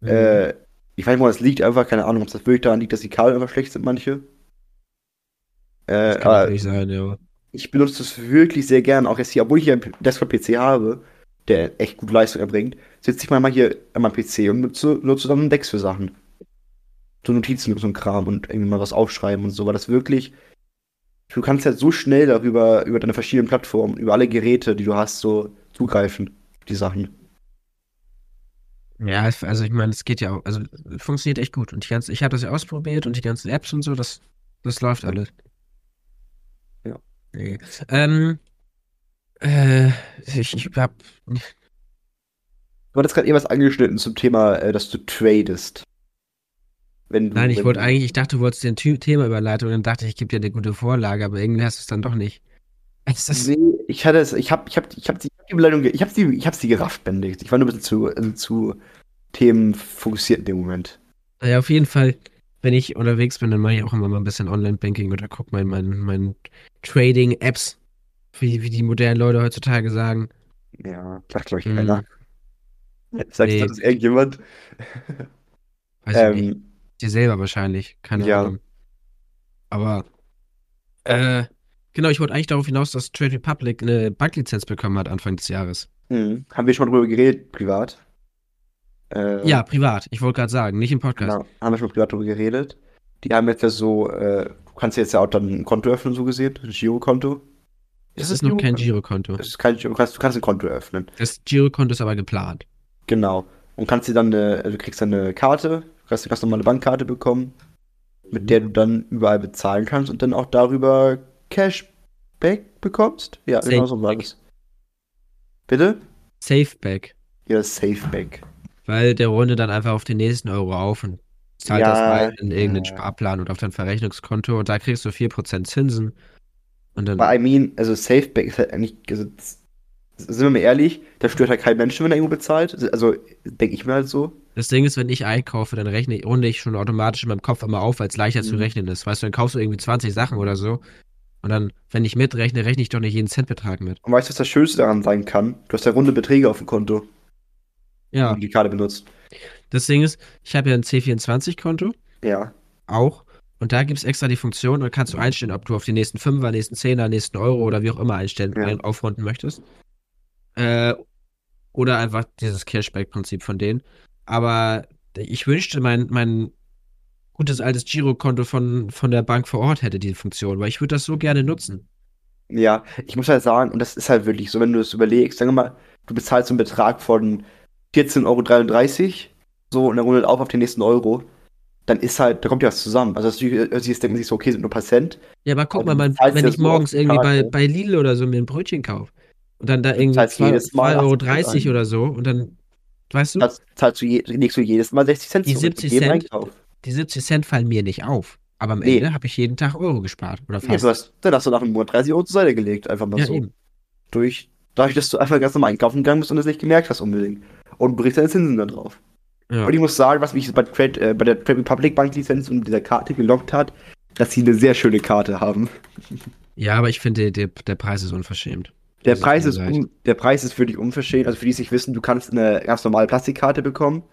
Mhm. Äh, ich weiß nicht, wo das liegt, einfach, keine Ahnung, ob das wirklich daran liegt, dass die Kabel einfach schlecht sind, manche. Äh, das kann natürlich sein, ja. ich benutze das wirklich sehr gern, auch jetzt hier, obwohl ich hier einen Desktop-PC habe, der echt gute Leistung erbringt, sitze ich manchmal hier an meinem PC und nutze, nutze dann einen Dex für Sachen. So Notizen und so ein Kram und irgendwie mal was aufschreiben und so, weil das wirklich, du kannst halt so schnell darüber, über deine verschiedenen Plattformen, über alle Geräte, die du hast, so zugreifen, die Sachen. Ja, also ich meine, es geht ja auch, also funktioniert echt gut. Und die ganzen, ich habe das ja ausprobiert und die ganzen Apps und so, das, das läuft alles. Ja. Nee. Ähm, äh, ich, ich hab, Du hattest gerade eben was angeschnitten zum Thema, äh, dass du tradest. Wenn du, nein, ich wollte eigentlich, ich dachte, du wolltest dir ein Ty- Thema überleiten und dann dachte ich, ich gebe dir eine gute Vorlage, aber irgendwie hast du es dann doch nicht. Nee, ich hatte es, ich hab, ich hab, ich hab die, ich hab die Beleidigung, ich hab sie, ich hab sie gerafft, Benedikt. Ich war nur ein bisschen zu, also zu Themen fokussiert in dem Moment. Ja, auf jeden Fall, wenn ich unterwegs bin, dann mache ich auch immer mal ein bisschen Online-Banking oder gucke mal in meinen, meinen Trading-Apps, wie, wie die modernen Leute heutzutage sagen. Ja, sagt glaube ich Mhm. keiner. Sagt Nee. das irgendjemand? *laughs* Weiß ich nicht. Ähm, Dir selber wahrscheinlich, keine Ja. Ahnung. Aber, äh, genau, ich wollte eigentlich darauf hinaus, dass Trade Republic eine Banklizenz bekommen hat Anfang des Jahres. mh, haben wir schon mal drüber geredet, privat? Äh, Ja, privat. Ich wollte gerade sagen, nicht im Podcast. Genau, haben wir schon mal privat drüber geredet. Die haben jetzt ja so, äh, du kannst jetzt ja auch dann ein Konto öffnen, so gesehen, ein Girokonto. Das ist noch kein Girokonto? Girokonto. Das ist kein Giro, du kannst, du kannst ein Konto öffnen. Das Girokonto ist aber geplant. Genau. Und kannst dir dann eine, also du kriegst dann eine Karte, du kannst eine ganz normale Bankkarte bekommen, mit der du dann überall bezahlen kannst und dann auch darüber Cashback bekommst. Ja, Safe genau so war das. Bitte? Safeback. Ja, Safeback. Weil der rundet dann einfach auf den nächsten Euro auf und zahlt Ja, das rein in irgendeinen ja. Sparplan und auf dein Verrechnungskonto und da kriegst du 4% Zinsen. Und dann, Aber I mean, also Safeback ist halt eigentlich, also, sind wir mal ehrlich, da stört halt kein Mensch, wenn er irgendwo bezahlt. Also, denke ich mir halt so. das Ding ist, wenn ich einkaufe, dann rechne ich, runde ich schon automatisch in meinem Kopf immer auf, weil es leichter zu Mhm. rechnen ist. Weißt du, dann kaufst du irgendwie 20 Sachen oder so. Und dann, wenn ich mitrechne, rechne ich doch nicht jeden Centbetrag mit. Und weißt du, was das Schönste daran sein kann? Du hast ja runde Beträge auf dem Konto, Ja, du die Karte benutzt. das Ding ist, ich habe ja ein C24-Konto, Ja. auch. Und da gibt es extra die Funktion, da kannst du einstellen, ob du auf die nächsten Fünfer, nächsten Zehner, nächsten Euro oder wie auch immer einstellen, Ja. aufrunden möchtest. Äh, oder einfach dieses Cashback-Prinzip von denen. Aber ich wünschte, mein, mein gutes altes Girokonto von, von der Bank vor Ort hätte diese Funktion, weil ich würde das so gerne nutzen. Ja, ich muss halt sagen, und das ist halt wirklich so, wenn du das überlegst, sagen wir mal, du bezahlst einen Betrag von 14,33 Euro, so, und dann rundet auf auf den nächsten Euro, dann ist halt, da kommt ja was zusammen. Also, das, also jetzt denken sich so, okay, sind nur ein paar Cent. Ja, aber guck Aber mal, bezahlst wenn ich morgens irgendwie bei, bei Lidl oder so mir ein Brötchen kaufe und dann da irgendwie zahlst 2 jedes Mal 2,30 80 Euro oder so und dann, weißt du, Das zahlst du, je, legst du jedes Mal 60 Cent Die zurück mit 70 jedem Cent? Die 70 Cent fallen mir nicht auf. Aber am Nee. Ende habe ich jeden Tag Euro gespart. Oder Ja, fast. du hast, dann hast du nach einem Monat 30 Euro zur Seite gelegt, einfach mal Ja, so. eben. Durch, dadurch, dass du einfach ganz normal einkaufen gegangen bist und es nicht gemerkt hast unbedingt. Und brichst deine Zinsen dann drauf. Ja. Und ich muss sagen, was mich bei, Trade, äh, bei der Trade Republic Bank Lizenz und dieser Karte gelockt hat, dass sie eine sehr schöne Karte haben. ja, aber ich finde, der, der Preis ist unverschämt. Der Das Preis ist, un, der Preis ist wirklich unverschämt. Also für die es nicht wissen, du kannst eine ganz normale Plastikkarte bekommen.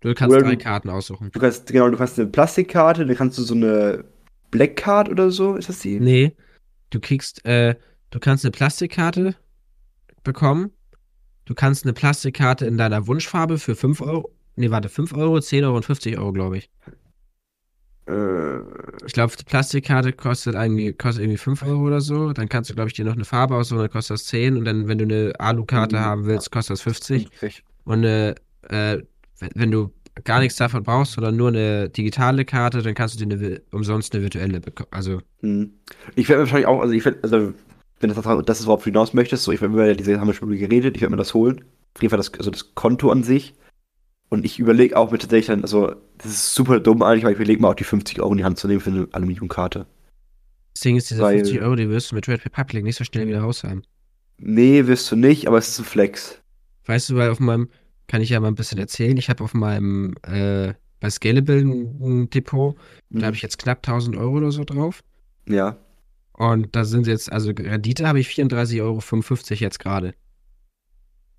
Du kannst Oder drei du- Karten aussuchen. Du kannst, genau, du kannst eine Plastikkarte, dann kannst du so eine Black Card oder so, ist das die? Nee, du kriegst, äh, du kannst eine Plastikkarte bekommen. Du kannst eine Plastikkarte in deiner Wunschfarbe für 5 Euro. Nee, warte, 5 Euro, 10 Euro und 50 Euro, glaube ich. Äh, Ich glaube, die Plastikkarte kostet irgendwie, kostet irgendwie 5 Euro oder so. Dann kannst du, glaube ich, dir noch eine Farbe aussuchen, dann kostet das 10. Und dann, wenn du eine Alu-Karte Mhm. haben willst, kostet das 50. 50. Und äh, äh, wenn du gar nichts davon brauchst, sondern nur eine digitale Karte, dann kannst du dir eine, umsonst eine virtuelle bekommen. Also, Hm. Ich werde wahrscheinlich auch, also ich werde, also wenn das, das ist, worauf du hinaus möchtest, so ich werde mir diese haben wir schon geredet, ich werde mir das holen. Auf jeden Fall das, also das Konto an sich. Und ich überlege auch mir tatsächlich dann, also das ist super dumm eigentlich, weil ich überlege mal auch die 50 Euro in die Hand zu nehmen für eine Aluminiumkarte. das Ding ist, diese Weil- 50 Euro, die wirst du mit Red Republic nicht so schnell wieder raus haben. Nee, wirst du nicht, aber es ist ein Flex. Weißt du, weil auf meinem, kann ich ja mal ein bisschen erzählen, ich habe auf meinem, äh, bei Scalable ein, Depot, da habe ich jetzt knapp 1000 Euro oder so drauf. Ja. Und da sind jetzt, also Rendite habe ich 34,55 Euro jetzt gerade.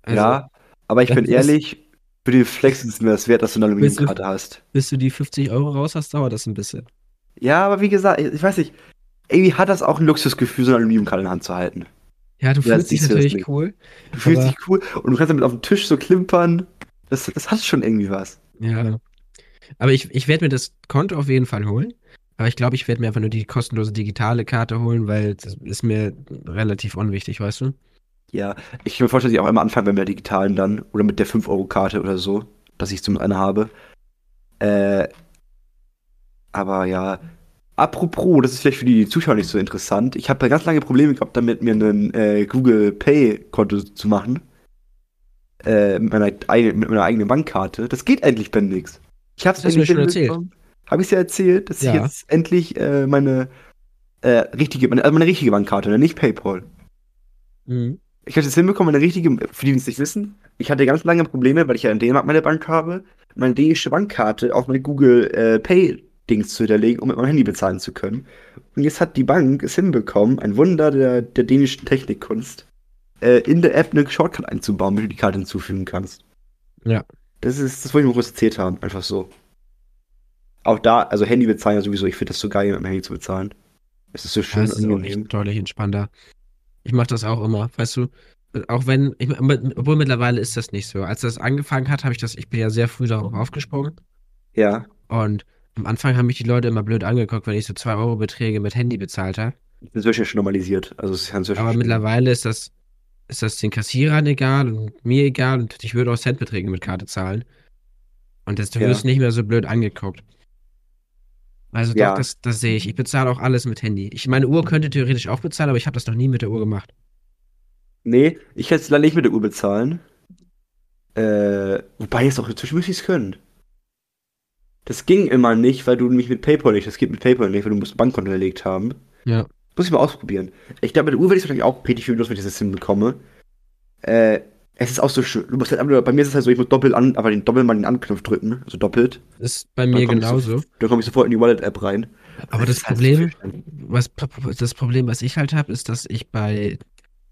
Also, ja, aber ich bin ehrlich, für den Flex ist es mir das wert, dass du eine Aluminiumkarte hast. bis du die 50 Euro raus hast, dauert das ein bisschen. Ja, aber wie gesagt, ich ich weiß nicht, irgendwie hat das auch ein Luxusgefühl, so eine Aluminiumkarte in der Hand zu halten. Ja, du Ja, fühlst dich natürlich cool. Du fühlst dich cool und du kannst damit auf dem Tisch so klimpern. Das, das hat schon irgendwie was. Ja. Aber ich, ich werde mir das Konto auf jeden Fall holen. Aber ich glaube, ich werde mir einfach nur die kostenlose digitale Karte holen, weil das ist mir relativ unwichtig, weißt du? Ja, ich kann mir vorstellen, dass ich auch einmal anfangen, wenn wir digitalen dann oder mit der 5-Euro-Karte oder so, dass ich zumindest eine habe. Äh, aber ja, apropos, das ist vielleicht für die Zuschauer nicht so interessant. Ich habe ganz lange Probleme gehabt, damit mir ein äh, Google Pay-Konto zu machen. Äh, mit, meiner, eigenen- mit meiner eigenen Bankkarte. Das geht endlich bei nix. Ich habe es mir schon erzählt. Habe ich es ja erzählt, dass Ja. ich jetzt endlich äh, meine äh, richtige, meine, also meine richtige Bankkarte, ne, nicht PayPal. Mhm. Ich habe es hinbekommen, eine richtige, für die, die es nicht wissen. Ich hatte ganz lange Probleme, weil ich ja in Dänemark meine Bank habe, meine dänische Bankkarte auf meine Google äh, Pay-Dings zu hinterlegen, um mit meinem Handy bezahlen zu können. Und jetzt hat die Bank es hinbekommen, ein Wunder der, der dänischen Technikkunst, äh, in der App eine Shortcut einzubauen, mit der du die Karte hinzufügen kannst. Ja. Das ist, das wollte ich kurz erzählt haben, einfach so. Auch da, also Handy bezahlen ja sowieso, ich finde das so geil, mit dem Handy zu bezahlen. Es ist so schön es ist angenehm. deutlich entspannter. Ich mache das auch immer, weißt du, auch wenn, ich, obwohl mittlerweile ist das nicht so. Als das angefangen hat, habe ich das, ich bin ja sehr früh darauf aufgesprungen Ja, und am Anfang haben mich die Leute immer blöd angeguckt, wenn ich so 2 Euro Beträge mit Handy bezahlt habe. das wird ja schon normalisiert. Also ist inzwischen Aber mittlerweile ist das, ist das den Kassierern egal und mir egal und ich würde auch Centbeträge mit Karte zahlen. Und das, du Ja. wirst nicht mehr so blöd angeguckt. Also Ja. doch, das, das sehe ich. Ich bezahle auch alles mit Handy. Ich meine Uhr könnte theoretisch auch bezahlen, aber ich habe das noch nie mit der Uhr gemacht. Nee, ich hätte es leider nicht mit der Uhr bezahlen. Äh, wobei jetzt auch inzwischen müsste ich es können. Das ging immer nicht, weil du nämlich mit PayPal nicht, das geht mit PayPal nicht, weil du musst ein Bankkonto hinterlegt haben. Ja. Muss ich mal ausprobieren. Ich glaube, mit der Uhr werde ich es wahrscheinlich auch richtig viel benutzen, wenn ich das hinbekomme. Äh, es ist auch so schön. Du musst halt, bei mir ist es halt so, ich muss doppelt an, aber den doppelt mal den Anknopf drücken, also doppelt. Ist bei mir genauso. So, dann komme ich sofort in die Wallet-App rein. Aber das ist halt Problem, was, das Problem, was ich halt habe, ist, dass ich bei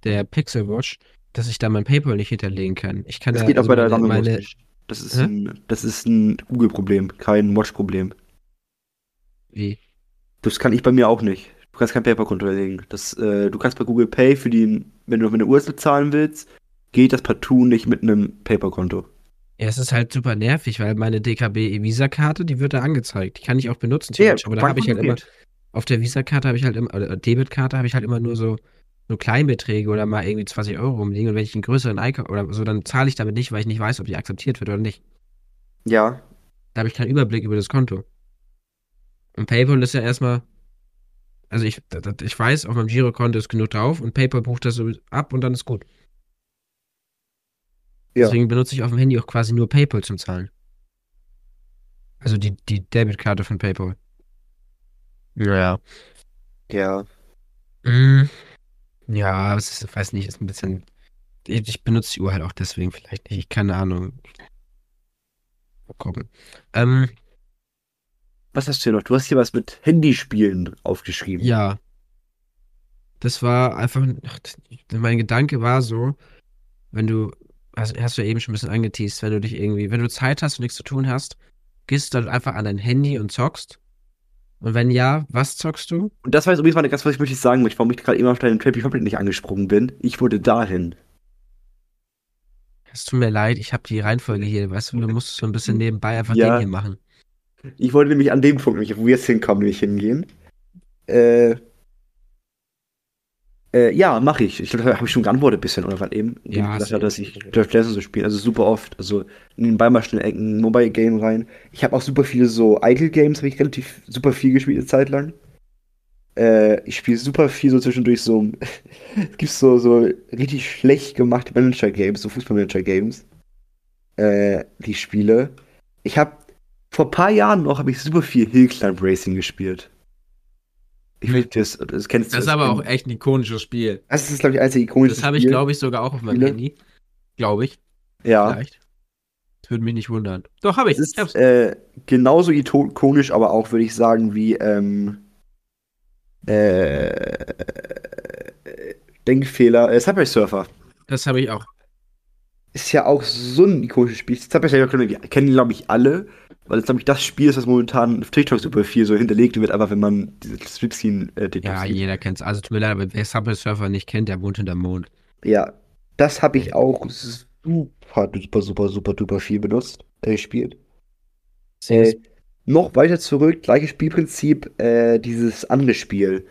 der Pixel Watch, dass ich da mein PayPal nicht hinterlegen kann. Ich kann Das da geht auch also bei der meine, meine, nicht. Das ist ein, das ist ein Google-Problem, kein Watch-Problem. wie? Das kann ich bei mir auch nicht. Du kannst kein PayPal-Konto hinterlegen. Das, äh, du kannst bei Google Pay für die, wenn du mit einer Uhr bezahlen willst, geht das partout nicht mit einem PayPal-Konto. Ja, es ist halt super nervig, weil meine DKB Visa-Karte, die wird da angezeigt. Die kann ich auch benutzen, theoretisch, aber da habe ich halt immer, auf der Visa-Karte habe ich halt immer, oder Debitkarte habe ich halt immer nur so, so Kleinbeträge oder mal irgendwie 20 Euro rumliegen und wenn ich einen größeren Einkauf oder so, dann zahle ich damit nicht, weil ich nicht weiß, ob die akzeptiert wird oder nicht. Ja, Da habe ich keinen Überblick über das Konto. Und PayPal ist ja erstmal, also ich, ich weiß, auf meinem Girokonto ist genug drauf und PayPal bucht das so ab und dann ist gut. Ja. Deswegen benutze ich auf dem Handy auch quasi nur PayPal zum Zahlen. Also die, die Debitkarte von PayPal. Naja. ja. Mm, Ja, es ist, weiß nicht, ist ein bisschen. Ich, benutze die Uhr halt auch deswegen vielleicht nicht. Ich keine Ahnung. Mal gucken. Ähm, Was hast du hier noch? Du hast hier was mit Handyspielen aufgeschrieben. ja. Das war einfach. ach, Mein Gedanke war so, wenn du. Also hast du ja eben schon ein bisschen angeteased, wenn du dich irgendwie, wenn du Zeit hast und nichts zu tun hast, gehst du dann einfach an dein Handy und zockst. Und wenn ja, was zockst du? Und das war jetzt übrigens mal ganz, was ich wirklich sagen möchte, warum ich gerade eben auf deinen Trade Republic nicht angesprungen bin. Ich wurde dahin. Es tut mir leid, ich habe die Reihenfolge hier, weißt du, du musst so ein bisschen nebenbei einfach Ja. den hier machen. Ich wollte nämlich an dem Punkt, wo wir jetzt hinkommen, nämlich hingehen. Äh, äh, ja, mache ich. Ich glaube, da habe ich schon geantwortet ein bisschen, oder was eben. Ja, ich gesagt du dass ich Just Dance so spiele. Also super oft. Also nebenbei mal schnell ein Mobile Game rein. Ich habe auch super viele so Idle Games, habe ich relativ super viel gespielt eine Zeit lang. Äh, ich spiele super viel so zwischendurch so. *laughs* es gibt so, so richtig schlecht gemachte Manager Games, so Fußball-Manager Games. Äh, die ich spiele. Ich habe vor ein paar Jahren noch habe ich super viel Hill Climb Racing gespielt. Ich will das, das kennst du. Das ist aber auch echt ein ikonisches Spiel. Das ist, glaube ich, einzige ikonische Das habe ich, glaube ich, sogar auch auf meinem? Handy. Glaube ich. Ja. Vielleicht. Das würde mich nicht wundern. Doch, habe ich. Es ist äh, genauso ikonisch, aber auch, würde ich sagen, wie ähm, äh, Denkfehler. Äh, Subway Surfer. Das habe ich auch. Ist ja auch so ein ikonisches Spiel. Subway Surfer kennen glaube ich, alle. Weil es, glaube ich, das Spiel ist, das momentan auf TikTok super viel so hinterlegt wird, einfach wenn man diese Splitscreen äh, Ja, sieht. jeder kennt's. Also tut mir leid, aber wer Subway Surfer nicht kennt, der wohnt hinterm Mond. Ja, das habe ich auch super, super, super, super, duper viel benutzt, äh, gespielt. Äh, noch weiter zurück, gleiches Spielprinzip, äh, dieses andere Spiel,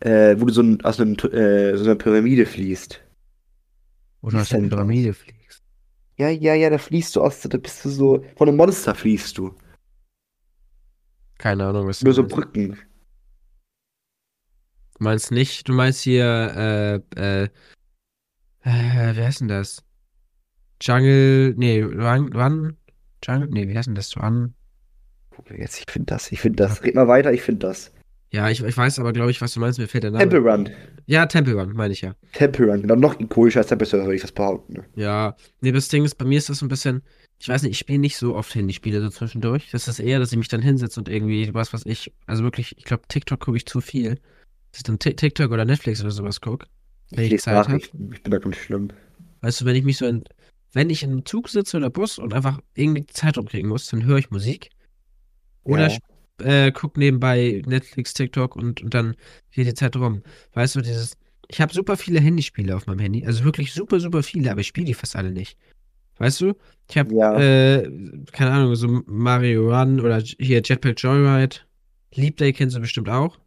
äh, wo du so ein, aus einem, äh, so einer Pyramide fließt. Oder aus ist denn der das? Pyramide fliegst. Ja, ja, ja, da fließt du aus, da bist du so, von einem Monster fließt du. Keine Ahnung, was Über so meinst. Brücken. Du meinst nicht, du meinst hier, äh, äh, äh, wie heißt denn das? Jungle, nee, Run, Run, Jungle, nee, wie heißt denn das? Run? Guck mal jetzt, ich finde das, ich finde das. Red mal weiter, ich finde das. Ja, ich, ich weiß aber, glaube ich, was du meinst, mir fehlt der Name. Temple Run. Ja, Temple Run, meine ich ja. Temple Run, genau, noch ikonischer als Temple Surfer, würde ich das behaupten. ne? Ja, nee, das Ding ist, bei mir ist das so ein bisschen, ich weiß nicht, ich spiele nicht so oft Handyspiele so zwischendurch. Das ist eher, dass ich mich dann hinsetze und irgendwie, was was ich, also wirklich, ich glaube, TikTok gucke ich zu viel. Dass ich dann Tik- TikTok oder Netflix oder sowas gucke. Wenn Ich ich Zeit hab. Nachrichten, ich bin da ganz schlimm. Weißt du, wenn ich mich so in, wenn ich in einem Zug sitze oder Bus und einfach irgendwie die Zeit rumkriegen muss, dann höre ich Musik. Oder Ja. Äh, guck nebenbei Netflix, TikTok und, und dann geht die Zeit rum. Weißt du, dieses, ich habe super viele Handyspiele auf meinem Handy, also wirklich super, super viele, aber ich spiele die fast alle nicht. Weißt du? Ich habe, Ja. äh, keine Ahnung, so Mario Run oder hier Jetpack Joyride. Leap Day kennst du bestimmt auch.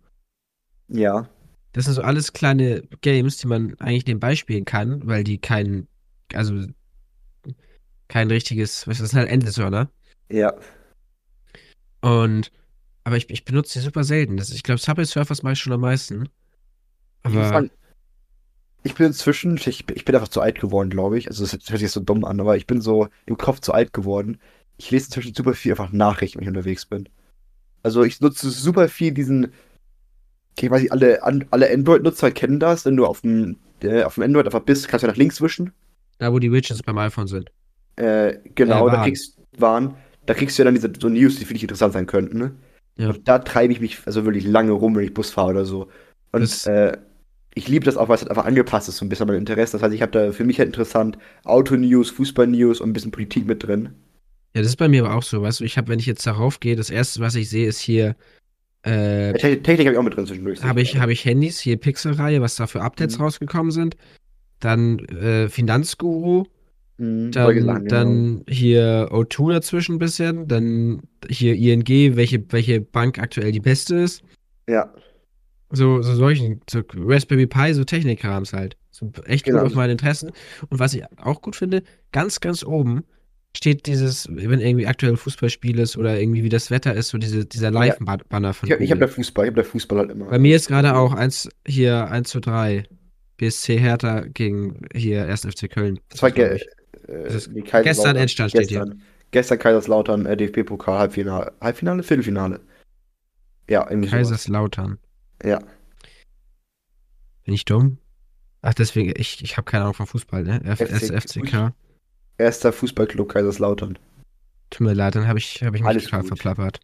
Ja. Das sind so alles kleine Games, die man eigentlich nebenbei spielen kann, weil die kein, also kein richtiges, weißt du, das sind halt Endless-Runner. Ja. Und, aber ich, ich benutze die super selten. Das, ich glaube, Subway Surfers mache ich schon am meisten. Ich Aber, sagen, ich bin inzwischen, ich, bin- ich bin einfach zu alt geworden, glaube ich. Also das hört sich jetzt so dumm an, aber ich bin so im Kopf zu alt geworden. Ich lese inzwischen super viel einfach Nachrichten, wenn ich unterwegs bin. Also ich nutze super viel diesen, okay, weiß ich, alle, alle Android-Nutzer kennen das, wenn du auf dem, äh, auf dem Android einfach bist, kannst du nach links wischen. da wo die Widgets beim iPhone sind. Äh, genau, Äh, da kriegst Warn, da kriegst du ja dann diese so News, die für dich interessant sein könnten, ne? Ja. Und da treibe ich mich also wirklich lange rum, wenn ich Bus fahre oder so. Und Das- äh, ich liebe das auch, weil es halt einfach angepasst ist, so ein bisschen an mein Interesse. Das heißt, ich habe da für mich halt interessant Auto-News, Fußball-News und ein bisschen Politik mit drin. Ja, das ist bei mir aber auch so, weißt du, ich habe, wenn ich jetzt darauf gehe, das erste, was ich sehe, ist hier, äh, Ja, Te- Technik habe ich auch mit drin zwischendurch. habe ich, habe ich Handys, hier Pixel-Reihe, was da für Updates Mhm. rausgekommen sind. Dann äh, Finanzguru, Mhm, solche dann, Sachen, genau. dann hier O2 dazwischen ein bisschen, dann hier ING, welche, welche Bank aktuell die beste ist. Ja, So, so solchen, so Raspberry Pi, so Technikkrams halt. So echt Genau. gut auf meine Interessen. Und was ich auch gut finde, ganz, ganz oben steht dieses, wenn irgendwie aktuell Fußballspiel ist oder irgendwie wie das Wetter ist, so diese, dieser Live-Banner von ich, hab- ich habe da Fußball, ich habe da Fußball halt immer. Bei mir ist gerade auch eins, hier 1 zu 3. BSC Hertha gegen hier 1. FC Köln. das war ge ich. Äh, nee, gestern Endstand steht hier. gestern, Kaiserslautern, äh, DFB-Pokal, Halbfinale, Halbfinale, Viertelfinale. Ja, irgendwie sowas. Kaiserslautern. Ja. Bin ich dumm? Ach, deswegen, ich, ich habe keine Ahnung von Fußball, ne? F FC SFCK. Erster Fußballclub Kaiserslautern. Tut mir leid, dann habe ich, hab ich mich Alles total gut. verplappert.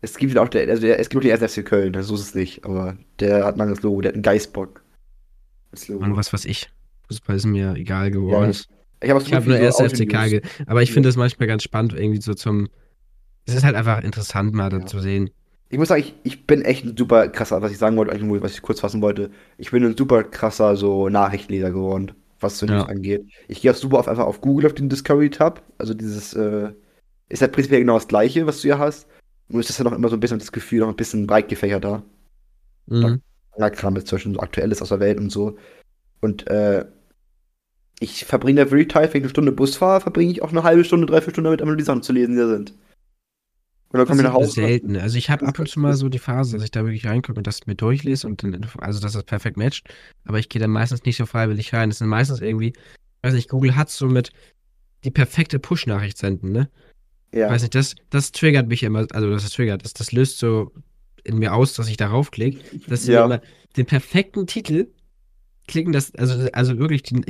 Es gibt auch der, also der, es gibt auch den 1. FC Köln, so ist es nicht, aber der hat ein anderes Logo, der hat einen Geißbock. Das Logo. Mann, was weiß ich. Fußball ist mir egal ja, geworden. ich ich habe ich habe nur erst FCK, aber ich finde das manchmal ganz spannend, irgendwie so zum. Es ist halt einfach interessant, mal da Ja. zu sehen. Ich muss sagen, ich, ich bin echt ein super krasser, was ich sagen wollte, eigentlich was ich kurz fassen wollte. Ich bin ein super krasser so Nachrichtenleser geworden, was so Ja. News angeht. Ich gehe auch super auf, einfach auf Google auf den Discovery Tab. Also dieses äh, ist halt prinzipiell genau das gleiche, was du hier hast. Nur ist das ja noch immer so ein bisschen das Gefühl, noch ein bisschen breit gefächerter. Mhm. Ja, Kram jetzt zwischen so Aktuelles aus der Welt und so. Und äh, ich verbringe da wirklich teilweise, wenn ich eine Stunde Bus fahre, verbringe ich auch eine halbe Stunde, dreiviertel Stunde damit, nur die Sachen zu lesen, die da sind. Und dann komme ich nach Hause. selten. Also ich habe ab und zu mal so die Phase, dass ich da wirklich reingucke und das mir durchlese und dann, also dass das perfekt matcht. Aber ich gehe dann meistens nicht so freiwillig rein. Das sind meistens irgendwie, weiß nicht, Google hat so mit die perfekte Push-Nachricht senden, ne? Ja. Weiß nicht, das, das triggert mich immer, also das triggert, das, das löst so in mir aus, dass ich darauf klicke, dass sie Ja. immer den perfekten Titel klicken, das, also, also wirklich den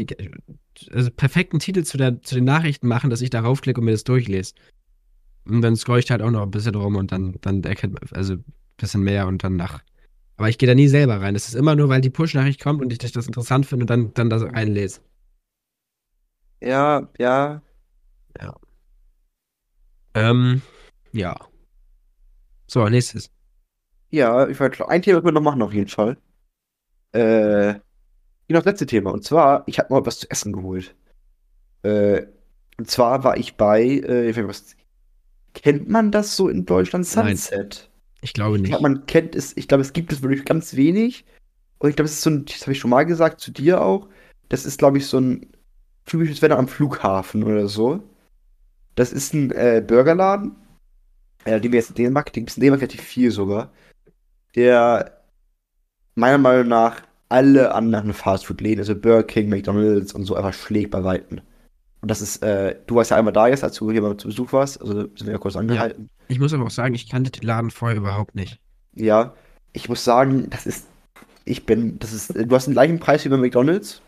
also perfekten Titel zu, der, zu den Nachrichten machen, dass ich darauf klicke und mir das durchlese. Und dann scroll ich halt auch noch ein bisschen rum und dann, dann erkennt man, also ein bisschen mehr und dann nach. Aber ich gehe da nie selber rein. Das ist immer nur, weil die Push-Nachricht kommt und ich das interessant finde und dann, dann das einlese. Ja, ja. Ähm, ja. So, nächstes. Ja, ich wollte ein Thema können wir noch machen auf jeden Fall. Äh, genau das letzte Thema. Und zwar, ich habe mal was zu essen geholt. Äh, und zwar war ich bei, äh, ich weiß kennt man das so in Deutschland? Nein. Sunset. Ich glaube Ich nicht. glaube, man kennt es, ich glaube, es gibt es wirklich ganz wenig. Und ich glaube, es ist so ein, das habe ich schon mal gesagt, zu dir auch. Das ist, glaube ich, so ein typisches Wetter am Flughafen oder so. Das ist ein äh, Burgerladen, äh, den wir jetzt in Dänemark, den gibt es in Dänemark relativ viel sogar, der meiner Meinung nach alle anderen Fastfood-Läden, also Burger King, McDonalds und so, einfach schlägt bei Weitem. Und das ist, äh, du warst ja einmal da jetzt, als du hier mal zu Besuch warst, also sind wir ja kurz angehalten. Ich muss aber auch sagen, ich kannte den Laden vorher überhaupt nicht. Ja, ich muss sagen, das ist, ich bin, das ist, du hast den gleichen Preis wie bei McDonalds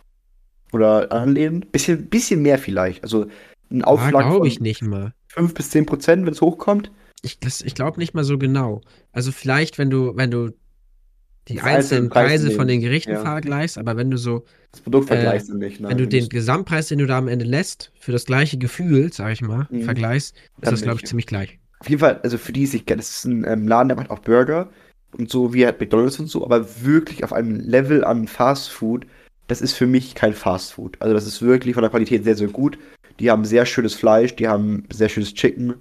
oder anderen Läden, bisschen, bisschen mehr vielleicht, also ein Ah, Aufschlag glaube von ich nicht mal. 5 bis 10 Prozent, wenn es hochkommt. Ich, das- ich glaube nicht mal so genau. Also vielleicht, wenn du, wenn du die Das einzelnen einzelne Preis Preise von den nehmen, Gerichten ja. vergleichst, aber wenn du so, Das Produkt Äh, vergleichst du nicht, nein. wenn du den musst- Gesamtpreis, den du da am Ende lässt, für das gleiche Gefühl, sag ich mal, Mhm. vergleichst, ist Dann das, glaube ich, nicht. ziemlich gleich. Auf jeden Fall, also für die, nicht kennen, das ist ein ähm, Laden, der macht auch Burger und so wie halt McDonalds und so, aber wirklich auf einem Level an Fast Food, das ist für mich kein Fast Food. Also das ist wirklich von der Qualität sehr, sehr gut. Die haben sehr schönes Fleisch, die haben sehr schönes Chicken.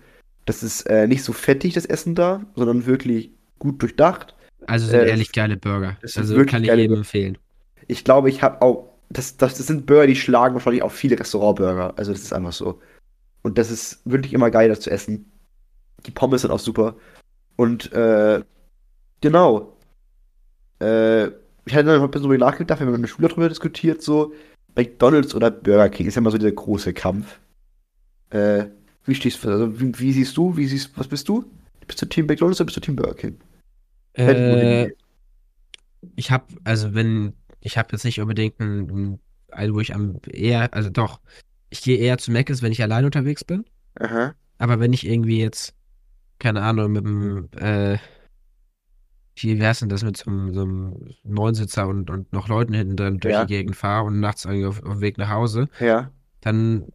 Das ist äh, nicht so fettig, das Essen da, sondern wirklich gut durchdacht. Also sind Äh, ehrlich geile Burger. Also wirklich kann ich jedem Burger. empfehlen. Ich glaube, ich habe auch, das, das, das sind Burger, die schlagen wahrscheinlich auch viele Restaurantburger. Also das ist einfach so. Und das ist wirklich immer geil, das zu essen. Die Pommes sind auch super. Und äh, genau. Äh, ich hatte dann ein bisschen drüber nachgedacht, wir haben in der Schule darüber diskutiert, so McDonalds oder Burger King ist ja immer so dieser große Kampf. Äh, wie stehst du, also wie, wie siehst du, wie siehst, was bist du? Bist du Team McDonalds oder bist du Team Burger King? Äh, ich habe, also wenn, ich habe jetzt nicht unbedingt ein, ein, also wo ich am eher, also doch, ich gehe eher zu Mc's, wenn ich allein unterwegs bin. Aha. Aber wenn ich irgendwie jetzt, keine Ahnung, mit dem, äh, wie wie heißt denn das, mit so einem, so einem Neunsitzer und, und noch Leuten hinten drin durch Ja. die Gegend fahre und nachts irgendwie auf, auf dem Weg nach Hause, Ja. dann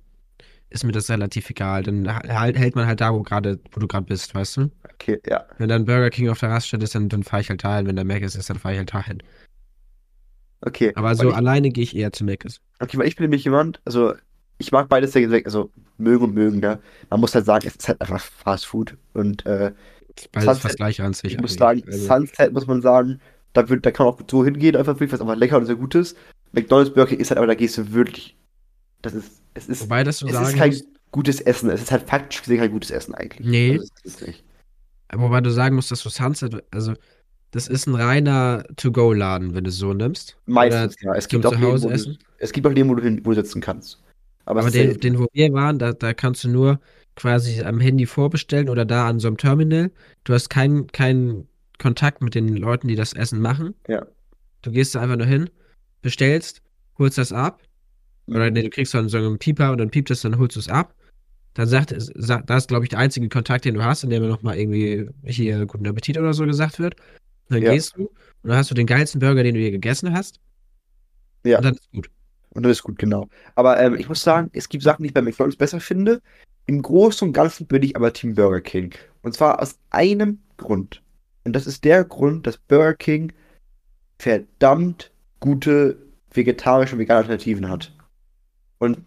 ist mir das relativ egal. Dann halt, hält man halt da, wo gerade, wo du gerade bist, weißt du? Okay, ja. Wenn dann Burger King auf der Raststätte ist, dann, dann fahre ich halt dahin. Wenn der Mc's ist, dann fahre ich halt dahin. Okay. Aber so Weil ich, alleine gehe ich eher zu Mc's. Okay, weil ich bin nämlich jemand, also ich mag beides sehr sehr- also mögen und mögen, ne? Man muss halt sagen, es ist halt einfach Fast Food. Und äh, Beides Sunset- fast gleich an sich. ich muss sagen, Also, Sunset muss man sagen, da, wird, da kann man auch so hingehen, einfach wirklich, was einfach lecker und sehr gut ist. McDonalds Burger ist halt, aber da gehst du wirklich. Das ist, es ist, wobei das so es sagen ist kein gutes Essen. Es ist halt faktisch gesehen kein gutes Essen eigentlich. Nee. Also, das ist es nicht. wobei du sagen musst, dass du Sunset, also das ist ein reiner To-Go-Laden, wenn du es so nimmst. Meistens, ja. Es gibt auch wo du, essen. es gibt auch Läden, wo du, hin, wo du sitzen kannst. Aber, Aber den, den, wo wir waren, da, da kannst du nur quasi am Handy vorbestellen oder da an so einem Terminal. Du hast keinen keinen Kontakt mit den Leuten, die das Essen machen. Ja. Du gehst da einfach nur hin, bestellst, holst das ab. Oder Mhm. nee, du kriegst dann so einen Pieper und dann piept es, dann holst du es ab. Dann sagt es, das ist, glaube ich, der einzige Kontakt, den du hast, in dem nochmal irgendwie hier guten Appetit oder so gesagt wird. Und dann Ja. gehst du und dann hast du den geilsten Burger, den du je gegessen hast. Ja. Und dann ist gut. Und das ist gut, genau. Aber ähm, ich muss sagen, es gibt Sachen, die ich bei McDonalds besser finde. Im Großen und Ganzen bin ich aber Team Burger King. Und zwar aus einem Grund. Und das ist der Grund, dass Burger King verdammt gute vegetarische und vegane Alternativen hat. Und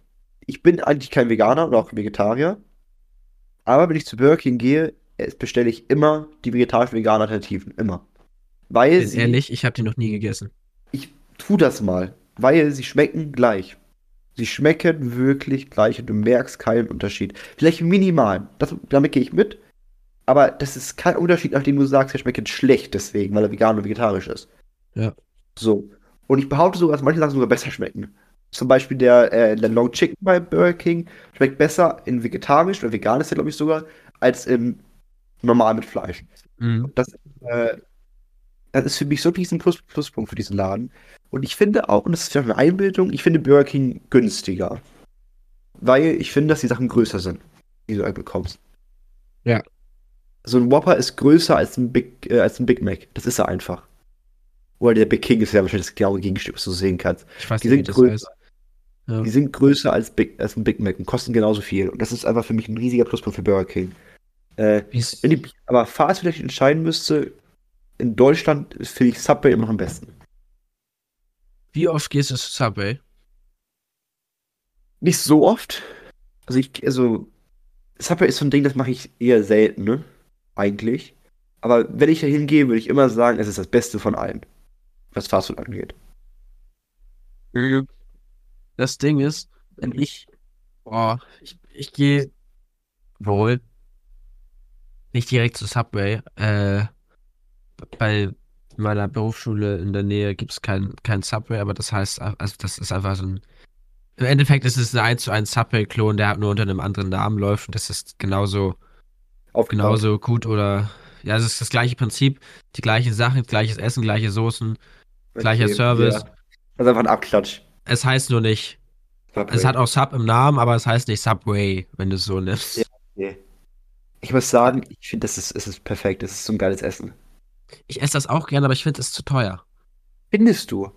ich bin eigentlich kein Veganer oder auch Vegetarier. Aber wenn ich zu Burger King gehe, bestelle ich immer die vegetarisch-veganen Alternativen. Immer. Weil sie ehrlich, ich habe die noch nie gegessen. ich tu das mal, weil sie schmecken gleich. Sie schmecken wirklich gleich und du merkst keinen Unterschied. Vielleicht minimal, das, damit gehe ich mit, aber das ist kein Unterschied, nachdem du sagst, er schmeckt schlecht deswegen, weil er vegan und vegetarisch ist. Ja. So. Und ich behaupte sogar, dass manche Sachen sogar besser schmecken. Zum Beispiel der, äh, der Long Chicken bei Burger King schmeckt besser in vegetarisch oder vegan ist der, glaube ich, sogar, als in normal mit Fleisch. Mhm. Das, äh, Das ist für mich so diesen Plus Pluspunkt für diesen Laden. Und ich finde auch, und das ist ja eine Einbildung, ich finde Burger King günstiger. Weil ich finde, dass die Sachen größer sind, die du bekommst. Ja. So ein Whopper ist größer als ein Big, äh, als ein Big Mac. Das ist er einfach. Oder der Big King ist ja wahrscheinlich das genaue Gegenstück, was du sehen kannst. Ich weiß Die nicht, wie sind das größer. heißt. Ja. Die sind größer als, Big, als ein Big Mac und kosten genauso viel. Und das ist einfach für mich ein riesiger Pluspunkt für Burger King. Äh, wenn ich aber Fast vielleicht entscheiden müsste, in Deutschland finde ich Subway immer noch am besten. Wie oft gehst du zu Subway? Nicht so oft. Also ich, also Subway ist so ein Ding, das mache ich eher selten, ne? Eigentlich. Aber wenn ich da hingehe, würde ich immer sagen, es ist das Beste von allen, was Fastfood angeht. Das Ding ist, wenn ich, boah, ich, ich gehe wohl nicht direkt zu Subway, äh, bei meiner Berufsschule in der Nähe gibt es kein, kein Subway, aber das heißt, also das ist einfach so ein, im Endeffekt ist es ein 1 zu 1 Subway-Klon, der halt nur unter einem anderen Namen läuft und das ist genauso, Aufgebaut. genauso gut oder, ja, es ist das gleiche Prinzip, die gleichen Sachen, gleiches Essen, gleiche Soßen, gleicher Service. Ja. Das ist einfach ein Abklatsch. Es heißt nur nicht, Subway. Es hat auch Sub im Namen, aber es heißt nicht Subway, wenn du es so nimmst. Ja. Nee. Ich muss sagen, ich finde, das ist, es ist perfekt. Das ist so ein geiles Essen. Ich esse das auch gerne, aber ich finde es zu teuer. Findest du?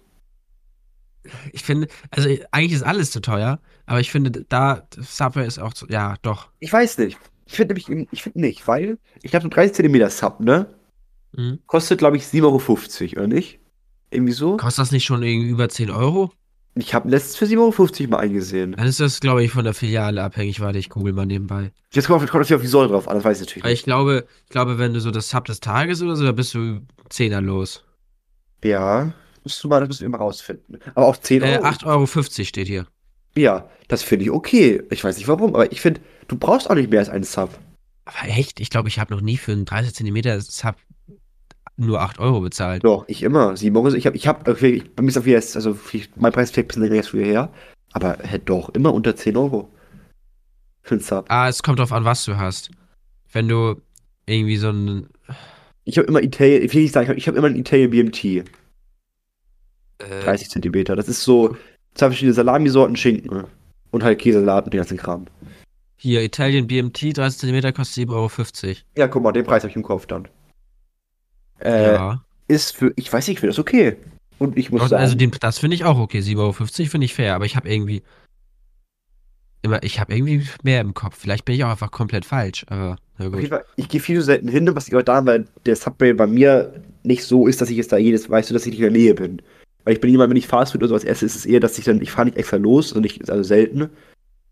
Ich finde, also eigentlich ist alles zu teuer, aber ich finde, da Subway ist auch zu, ja, doch. Ich weiß nicht. Ich finde nämlich, ich finde nicht, weil ich habe so 30 Zentimeter Sub, ne? Mhm. Kostet, glaube ich, 7,50 Euro, oder nicht? Irgendwie so? Kostet das nicht schon irgendwie über 10 Euro? Ich habe letztens für 7,50 Euro mal eingesehen. Dann ist das, glaube ich, von der Filiale abhängig. Warte, ich google mal nebenbei. Jetzt kommt, kommt natürlich auf die Säule drauf an, das weiß ich natürlich Aber nicht. ich glaube, ich glaube, wenn du so das Sub des Tages oder so, da bist du 10er los. Ja, musst du mal, das müssen wir mal rausfinden. Aber auch 10 Äh, Euro. 8,50 Euro steht hier. Ja, das finde ich okay. Ich weiß nicht warum, aber ich finde, du brauchst auch nicht mehr als einen Sub. Aber echt, ich glaube, ich habe noch nie für einen 30 Zentimeter Sub nur 8 Euro bezahlt. Doch, ich immer. 7 Euro. Ich habe, ich habe, okay, bei mir ist auf jetzt, also mein Preis fällt ein bisschen länger jetzt früher her. Aber hätte doch immer unter 10 Euro. Für einen Sub. Ah, es kommt drauf an, was du hast. Wenn du irgendwie so ein. Ich habe immer Italien, ich will nicht sagen, ich habe hab immer einen Italien BMT. Äh, 30 Zentimeter. Das ist so zwei verschiedene Salamisorten, Schinken. Und halt Käsesalat und den ganzen Kram. hier, Italien BMT, 30 cm kostet 7,50 Euro. Ja, guck mal, den Preis habe ich im Kopf dann. Äh, ja. ist für, ich weiß nicht, ich finde das okay. Und ich muss Und sagen, also den, das finde ich auch okay. 7,50 Euro finde ich fair, aber ich habe irgendwie. Immer, ich habe irgendwie mehr im Kopf. Vielleicht bin ich auch einfach komplett falsch, aber na gut. Fall, ich gehe viel zu selten hin, was ich auch daran, weil der Subway bei mir nicht so ist, dass ich jetzt da jedes, weißt du, dass ich nicht in der Nähe bin. Weil ich bin jemand, wenn ich Fastfood oder sowas esse, ist es eher, dass ich dann, ich fahre nicht extra los, also nicht, also selten,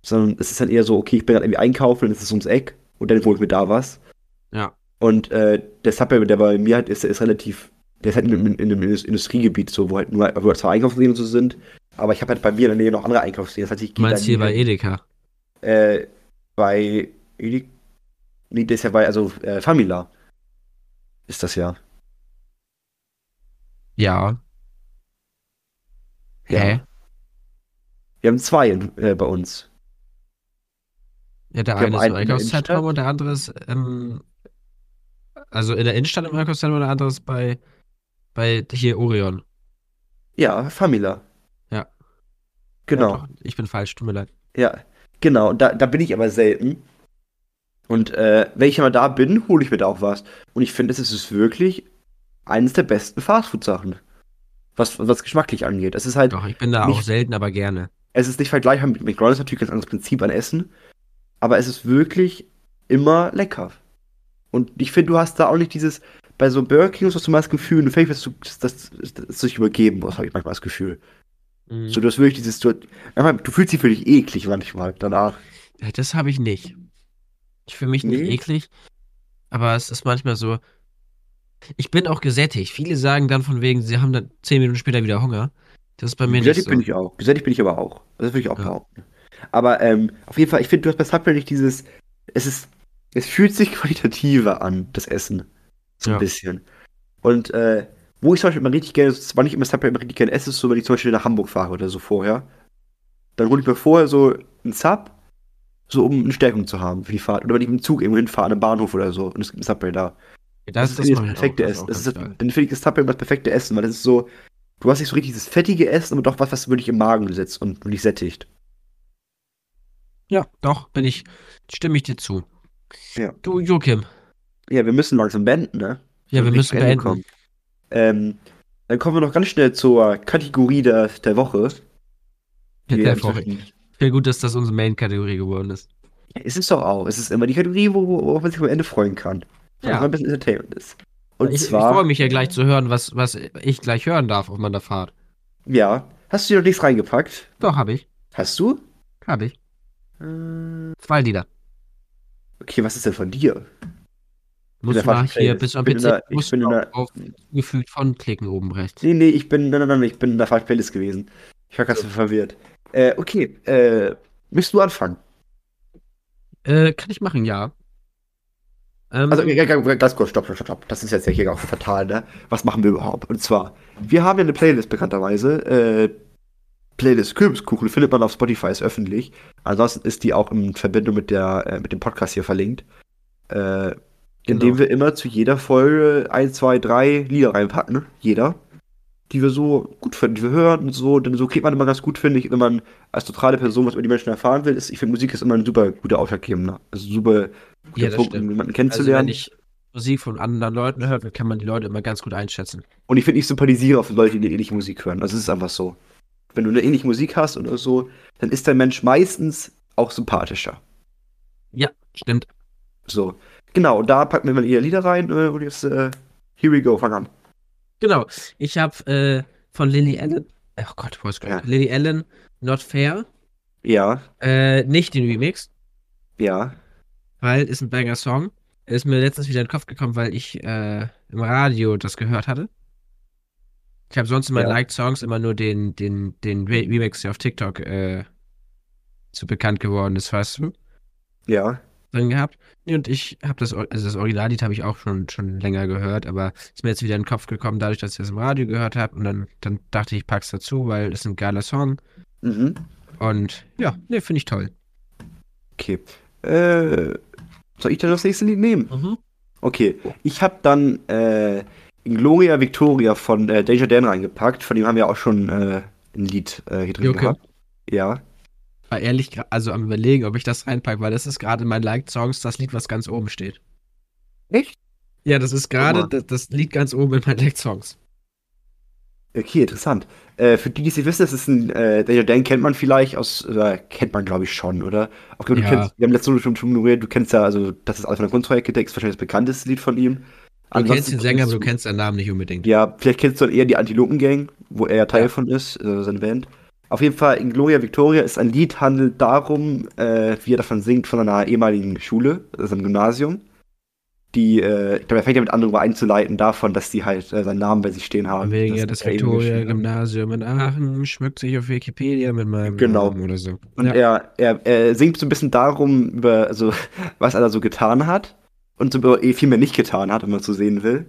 sondern es ist dann eher so, okay, ich bin dann irgendwie einkaufen, dann ist es ums Eck und dann hole ich mir da was. Ja. Und äh, der Subway, der bei mir halt ist, der ist relativ, der ist halt in, einem- in einem Indus- Industriegebiet, so, wo halt nur, wo halt zwar Einkaufsläden so sind, aber ich habe halt bei mir in der Nähe noch andere Einkaufsläden. Das heißt, ich Du meinst da hier bei. Edeka? Äh, bei Edi- Nee, das ist ja bei, also äh, Famila. Ist das ja. Ja. Ja. Hä? Wir haben zwei äh, bei uns. Ja, der Wir eine ist im in Einkaufszentrum und der andere ist, ähm, also in der Innenstadt im Einkaufszentrum und der andere ist bei, bei hier Orion. Ja, Famila. Ja. Genau. Ja, ich bin falsch, tut mir leid. Ja, genau. Da, da bin ich aber selten. Und äh, wenn ich mal da bin, hole ich mir da auch was. Und ich finde, es ist wirklich eines der besten Fastfood-Sachen. Was, was geschmacklich angeht. Es ist halt, Doch, ich bin da Nicht- auch selten, aber gerne. es ist nicht vergleichbar mit McDonalds, natürlich ein ganz anderes Prinzip an Essen. Aber es ist wirklich immer lecker. Und ich finde, du hast da auch nicht dieses, bei so Burger King hast du mal das Gefühl, du fängst, dass du das, das, das, das sich übergeben musst, habe ich manchmal das Gefühl. Mhm. So, du hast wirklich dieses, du, manchmal, du fühlst dich wirklich eklig manchmal danach. Ja, Das habe ich nicht. Ich fühle mich nicht Nee? eklig, aber es ist manchmal so. Ich bin auch gesättigt. Viele sagen dann von wegen, sie haben dann zehn Minuten später wieder Hunger. Das ist bei mir nicht Gesättigt so. bin ich auch. Gesättigt bin ich aber auch. Das würde ich auch Ja. behaupten. Aber ähm, auf jeden Fall, ich finde, du hast bei Subway nicht dieses, es ist, es fühlt sich qualitativer an, das Essen. So ein Ja. bisschen. Und äh, wo ich zum Beispiel immer richtig gerne, zwar nicht immer Subway immer richtig gerne esse, ist so, wenn ich zum Beispiel nach Hamburg fahre oder so vorher. Dann hole ich mir vorher so einen Sub, so um eine Stärkung zu haben für die Fahrt. Oder wenn ich mit dem Zug irgendwo hinfahre, an einem Bahnhof oder so, und es gibt einen Subway da. Das, das ist das perfekte Essen. Das ist das, dann finde ich das Tupperware das perfekte Essen, weil das ist so, du hast nicht so richtig dieses fettige Essen, aber doch was, was wirklich im Magen sitzt und wirklich sättigt. Ja, doch, bin ich, stimme ich dir zu. Ja. Du, Joachim. Ja, wir müssen langsam beenden, ne? Ja, wir müssen beenden. Kommen. Ähm, dann kommen wir noch ganz schnell zur Kategorie der, der Woche. Der Woche. Sehr gut, dass das unsere Main-Kategorie geworden ist. Ja, es ist doch auch. Es ist immer die Kategorie, wo, wo man sich am Ende freuen kann. Weil ja. ein bisschen Entertainment ist. Und ich, zwar. Ich freue mich ja gleich zu hören, was, was ich gleich hören darf auf meiner Fahrt. Ja. Hast du dir noch nichts reingepackt? Doch, habe ich. Hast du? Habe ich. Äh, Zwei Lieder. Okay, was ist denn von dir? Muss mal hier bis am PC der, ich bin in der, auf gefühlt von klicken oben rechts. Nee, nee, ich bin, nein, nein, nein, ich bin in der falschen Playlist gewesen. Ich war ganz so. verwirrt. Äh, okay, äh, möchtest du anfangen? Äh, kann ich machen, ja. Ähm, also, ganz kurz, stopp, stopp, stopp. Das ist jetzt ja hier auch fatal, ne? Was machen wir überhaupt? Und zwar, wir haben ja eine Playlist bekannterweise. Äh, Playlist Kürbiskuchen findet man auf Spotify, ist öffentlich. Ansonsten ist die auch in Verbindung mit, der, äh, mit dem Podcast hier verlinkt. Äh, indem genau. wir immer zu jeder Folge ein, zwei, drei Lieder reinpacken. Jeder die wir so gut finden, die wir hören und so. Denn so kriegt man immer ganz gut, finde ich, wenn man als totale Person was über die Menschen erfahren will. Ist, ich finde, Musik ist immer ein super guter Ausschlaggebender. Also super guter ja, Punkt, um jemanden kennenzulernen. Also wenn ich Musik von anderen Leuten höre, dann kann man die Leute immer ganz gut einschätzen. Und ich finde, ich sympathisiere auf Leute, die ähnliche Musik hören. Also es ist einfach so. Wenn du eine ähnliche Musik hast oder so, dann ist der Mensch meistens auch sympathischer. Ja, stimmt. So. Genau, da packen wir mal ihre Lieder rein äh, und jetzt, äh, here we go, fang an. Genau. Ich habe äh, von Lily Allen, oh Gott, wo ist ja. Lily Allen, Not Fair. Ja. Äh, nicht den Remix. Ja. Weil ist ein banger Song. Ist mir letztens wieder in den Kopf gekommen, weil ich äh, im Radio das gehört hatte. Ich habe sonst in meinen ja. Liked Songs immer nur den, den, den Remix, der auf TikTok äh, zu bekannt geworden ist, weißt du? Ja drin gehabt. Und ich habe das, also das Originallied habe ich auch schon, schon länger gehört, aber ist mir jetzt wieder in den Kopf gekommen, dadurch, dass ich das im Radio gehört habe. Und dann, dann dachte ich, ich pack's dazu, weil es ein geiler Song. Mhm. Und ja, ne, finde ich toll. Okay. Äh, soll ich dann das nächste Lied nehmen? Mhm. Okay. Ich habe dann äh, Gloria Victoria von äh, Deja Dan reingepackt. Von dem haben wir auch schon äh, ein Lied äh, hier drin okay. gehabt. Ja war ehrlich also am überlegen, ob ich das reinpacke, weil das ist gerade mein Liked Songs das Lied, was ganz oben steht. Echt? Ja, das ist gerade das, das, Lied ganz oben in meinen Liked Songs. Okay, interessant. Äh, für die, die es nicht wissen, das ist ein, äh, Daniel Dan kennt man vielleicht aus, äh, kennt man glaube ich schon, oder? Auch, du ja. kennst, wir haben letzte Woche schon, ignoriert, du kennst ja, also, das ist alles von der Kunstprojekte, das ist wahrscheinlich das bekannteste Lied von ihm. Du kennst den Sänger, aber du kennst seinen Namen nicht unbedingt. Ja, vielleicht kennst du dann eher die Antilopen Gang, wo er Teil ja. von ist, äh, seine Band. Auf jeden Fall, in Gloria Victoria ist ein Lied, handelt darum, äh, wie er davon singt, von einer ehemaligen Schule, also einem Gymnasium. Die, äh, ich glaube, er fängt ja mit an, darüber einzuleiten, davon, dass die halt äh, seinen Namen bei sich stehen haben. Wegen ja das Victoria-Gymnasium in Aachen schmückt sich auf Wikipedia mit meinem genau. Namen oder so. Und ja. er, er, er singt so ein bisschen darum, über, also, *laughs* was er da so getan hat und so eh viel mehr nicht getan hat, wenn man so sehen will.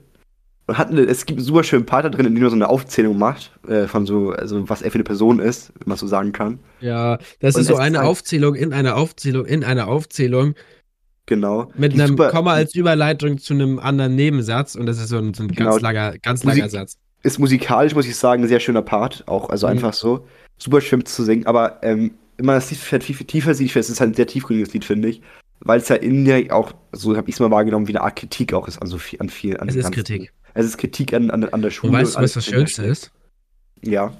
Und hat eine, es gibt einen super schönen Part da drin, in dem er so eine Aufzählung macht, äh, von so, also was er für eine Person ist, wenn man so sagen kann. Ja, das und ist so eine Aufzählung in einer Aufzählung in einer Aufzählung. Genau. Mit Die einem super, Komma als Überleitung zu einem anderen Nebensatz und das ist so ein, so ein genau. ganz langer, ganz langer Musik, Satz. Ist musikalisch, muss ich sagen, ein sehr schöner Part, auch, also mhm. einfach so. Super schön zu singen, aber ähm, immer das Lied viel, viel tiefer sieht, es ist halt ein sehr tiefgründiges Lied, finde ich. Weil es ja in der auch, so habe ich es mal wahrgenommen, wie eine Art Kritik auch ist an so viel, an viel. An es ist Kritik. Es ist Kritik an, an, an der Schule. Und weißt du, was das Schönste ist? Ja.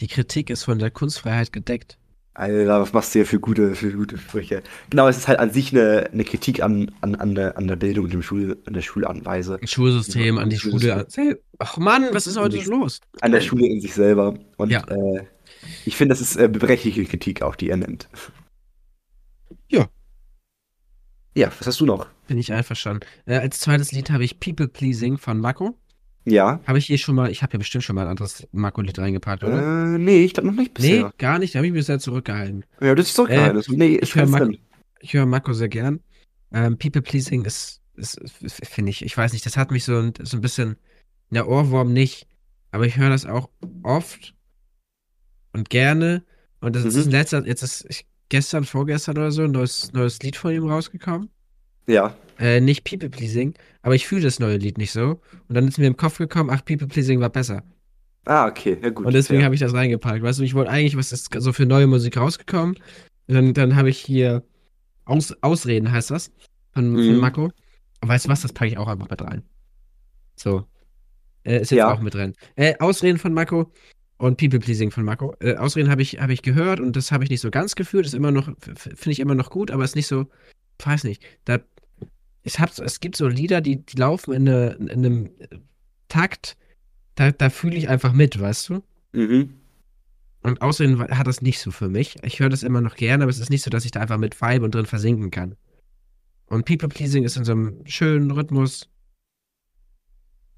Die Kritik ist von der Kunstfreiheit gedeckt. Alter, was machst du hier für gute, für gute Sprüche? Genau, es ist halt an sich eine, eine Kritik an, an, an, der, an der Bildung, dem Schul, an der Schulanweise. Schulsystem, an die Schule. Ach Mann, was ist heute los? An der Schule in sich selber. Und ja. äh, ich finde, das ist äh, berechtigte Kritik auch, die er nennt. Ja. Ja, was hast du noch? Bin ich einverstanden. Äh, als zweites Lied habe ich People Pleasing von Mako. Ja. Habe ich hier schon mal, ich habe ja bestimmt schon mal ein anderes Mako-Lied reingepackt, oder? Äh, nee, ich glaube noch nicht bisher. Nee, gar nicht, da habe ich mich bisher zurückgehalten. Ja, das ist zurückgehalten. Äh, nee, ich höre Mako, hör Mako sehr gern. Ähm, People Pleasing ist, ist, ist finde ich, ich weiß nicht, das hat mich so, so ein bisschen, der Ohrwurm nicht, aber ich höre das auch oft und gerne. Und das mhm. ist ein letzter, jetzt ist ich, gestern, vorgestern oder so, ein neues, neues Lied von ihm rausgekommen. Ja. äh, nicht People Pleasing, aber ich fühle das neue Lied nicht so. Und dann ist mir im Kopf gekommen, ach, People Pleasing war besser. Ah, okay, ja gut. Und deswegen fair. habe ich das reingepackt. Weißt du, ich wollte eigentlich, was ist so für neue Musik rausgekommen? Und dann, dann habe ich hier Aus, Ausreden, heißt das, von, Mhm. von Mako. Und weißt du was, das packe ich auch einfach mit rein. So. Äh, ist jetzt Ja. auch mit drin. Äh, Ausreden von Mako und People Pleasing von Mako. Äh, Ausreden habe ich, hab ich gehört und das habe ich nicht so ganz gefühlt. Ist immer noch, finde ich immer noch gut, aber ist nicht so, weiß nicht. Da, ich hab's, es gibt so Lieder, die, die laufen in, eine, in einem Takt, da, da fühle ich einfach mit, weißt du? Mhm. Und außerdem hat das nicht so für mich. Ich höre das immer noch gerne, aber es ist nicht so, dass ich da einfach mit vibe und drin versinken kann. Und People Pleasing ist in so einem schönen Rhythmus.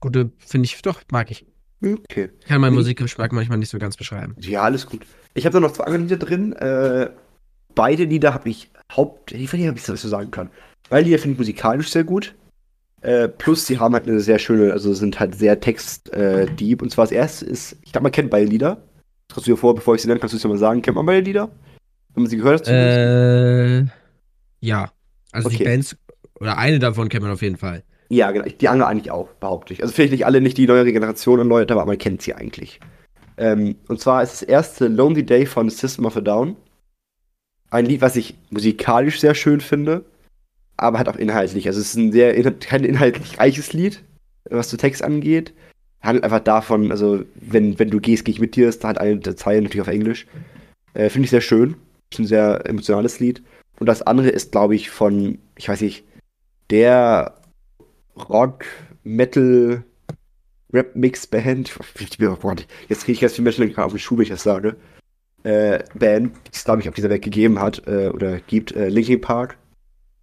Gute, finde ich, doch, mag ich. Okay. Ich kann meinen Mhm. Musikgeschmack manchmal nicht so ganz beschreiben. Ja, alles gut. Ich habe da noch zwei andere Lieder drin. Äh, beide Lieder habe ich haupt. Ich weiß nicht, ob ich das so sagen kann. Beide Lieder finde ich musikalisch sehr gut. Äh, plus, sie haben halt eine sehr schöne, also sind halt sehr textdeep. Äh, und zwar das erste ist, ich glaube, man kennt beide Lieder. Das kannst du dir vor, bevor ich sie nenne, kannst du es ja mal sagen. Kennt man beide Lieder? Wenn man sie gehört hat? Äh, ja. Also die Okay. Bands, oder eine davon kennt man auf jeden Fall. Ja, genau. Die andere eigentlich auch, behaupte ich. Also vielleicht nicht alle, nicht die neuere Generation an Leute, aber man kennt sie eigentlich. Ähm, und zwar ist das erste Lonely Day von System of a Down. Ein Lied, was ich musikalisch sehr schön finde, aber halt auch inhaltlich. Also es ist ein sehr in kein inhaltlich reiches Lied, was zu Text angeht. Handelt einfach davon, also wenn, wenn du gehst, gehe ich mit dir, ist da halt eine der Zeilen natürlich auf Englisch. Äh, finde ich sehr schön. Ist ein sehr emotionales Lied. Und das andere ist, glaube ich, von, ich weiß nicht, der Rock, Metal, Rap-Mix-Band. Jetzt kriege ich ganz viele Menschen auf den Schuh, wenn ich das sage. Äh, Band, die es, glaube ich, auf dieser Welt gegeben hat äh, oder gibt. Äh, Linkin Park.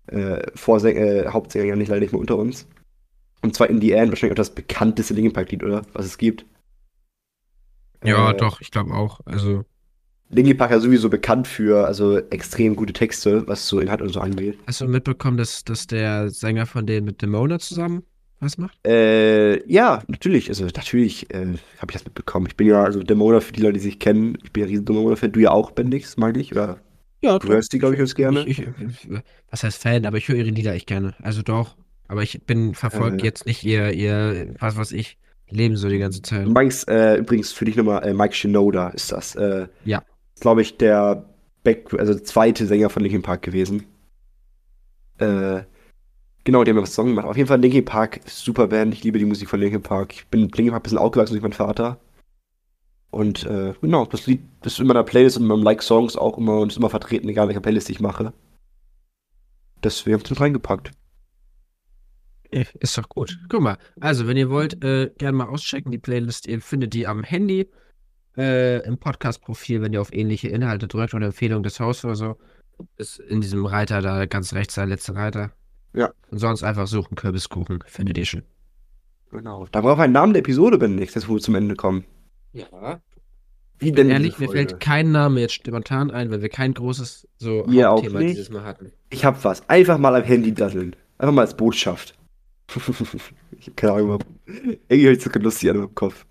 Äh, Vorsänger, äh, Hauptsänger ja nicht leider nicht mehr unter uns. Und zwar In the End, wahrscheinlich auch das bekannteste Linkin Park-Lied, oder? Was es gibt. Ja, Äh, doch, ich glaube auch. Also, Linkin Park ja sowieso bekannt für also extrem gute Texte, was so Inhalt und so angeht. hast du mitbekommen, dass, dass der Sänger von denen mit Demona zusammen was macht? Äh, ja, natürlich. Also natürlich äh, habe ich das mitbekommen. Ich bin ja also Demona für die Leute, die sich kennen. Ich bin ja riesen Demona-Fan. Du ja auch, Bendix, meine ich. Oder Ja, du hörst die, glaube ich, ganz gerne. Ich, ich, was heißt Fan, aber ich höre ihre Lieder echt gerne. Also doch. Aber ich bin verfolgt Äh. jetzt nicht ihr, ihr, was weiß ich, Leben so die ganze Zeit. Du meinst, äh, übrigens für dich nochmal, äh, Mike Shinoda ist das. Äh, Ja. Glaube ich, der Back also zweite Sänger von Linkin Park gewesen. Äh, genau, die haben ja was Song gemacht. Auf jeden Fall Linkin Park, super Band. Ich liebe die Musik von Linkin Park. Ich bin Linkin Park ein bisschen aufgewachsen durch meinen Vater. Und äh, genau, das Lied ist in meiner Playlist und in meinem Like-Songs auch immer und ist immer vertreten, egal welche Playlist ich mache. Deswegen hab ich das reingepackt. Ist doch gut. Guck mal, also wenn ihr wollt, äh, gerne mal auschecken, die Playlist. Ihr findet die am Handy, äh, im Podcast-Profil, wenn ihr auf ähnliche Inhalte drückt oder Empfehlung des Hosts oder so. Ist in diesem Reiter da ganz rechts der letzte Reiter. Ja. Und sonst einfach suchen, Kürbiskuchen, findet ihr schon. Genau. Da brauchen wir einen Namen der Episode, Benedikt, jetzt wo wir zum Ende kommen. Ja. Wie denn Ehrlich, mir fällt kein Name jetzt spontan ein, weil wir kein großes so auch Hauptthema dieses Mal hatten. Ich hab was. Einfach mal am Handy daddeln. Einfach mal als Botschaft. *laughs* ich hab keine Ahnung. Irgendwie hört sich so lustig an im Kopf.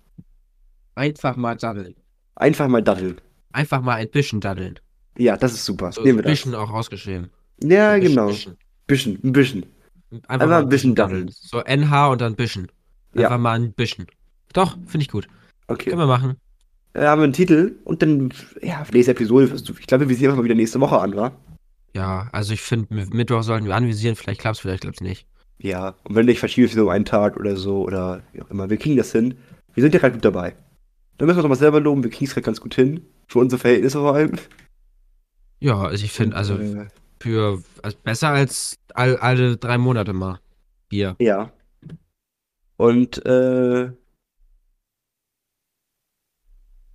Einfach mal daddeln. Einfach mal daddeln. Einfach mal ein bisschen daddeln. Ja, das ist super. So Nehmen ein wir das. bisschen auch ausgeschrieben. Ja, Ein bisschen, genau. bisschen. Bisschen, ein bisschen. Einfach, mal ein bisschen daddeln. So NH und dann bisschen. Ja. Einfach mal ein bisschen. Doch, finde ich gut. Okay. Können wir machen. Dann haben wir einen Titel und dann, ja, nächste Episode. Ich glaube, wir sehen uns mal wieder nächste Woche an, wa? Ja, also ich finde, Mittwoch sollten wir anvisieren. Vielleicht klappt es, vielleicht klappt es nicht. Ja. Und wenn nicht, verschiebe ich so einen Tag oder so oder wie auch immer. Wir kriegen das hin. Wir sind ja gerade gut dabei. Dann müssen wir doch mal selber loben. Wir kriegen es gerade ganz gut hin. Für unsere Verhältnisse vor allem. Ja, also ich finde, also Äh, für also besser als all, alle drei Monate mal. Bier. Ja. Und, äh.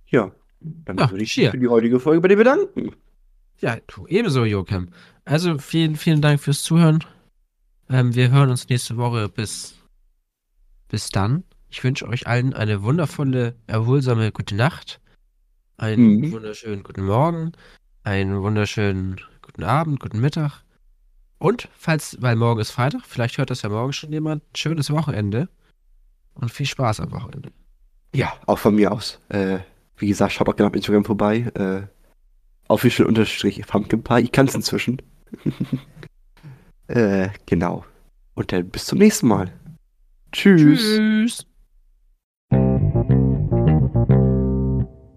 Ja. Dann Ja, würde ich mich für die heutige Folge bei dir bedanken. Ja, du, ebenso, Joachim. Also vielen, vielen Dank fürs Zuhören. Ähm, wir hören uns nächste Woche. Bis, bis dann. Ich wünsche euch allen eine wundervolle, erholsame gute Nacht. Einen Mhm. wunderschönen guten Morgen. Einen wunderschönen guten Abend, guten Mittag. Und, falls, weil morgen ist Freitag, vielleicht hört das ja morgen schon jemand, schönes Wochenende. Und viel Spaß am Wochenende. Ja, auch von mir aus. Äh, wie gesagt, schaut auch gerne auf Instagram vorbei. Äh, official unterstrich Pumpkin Pie. Ich kann es inzwischen. *laughs* äh, genau. Und dann bis zum nächsten Mal. Tschüss. Tschüss.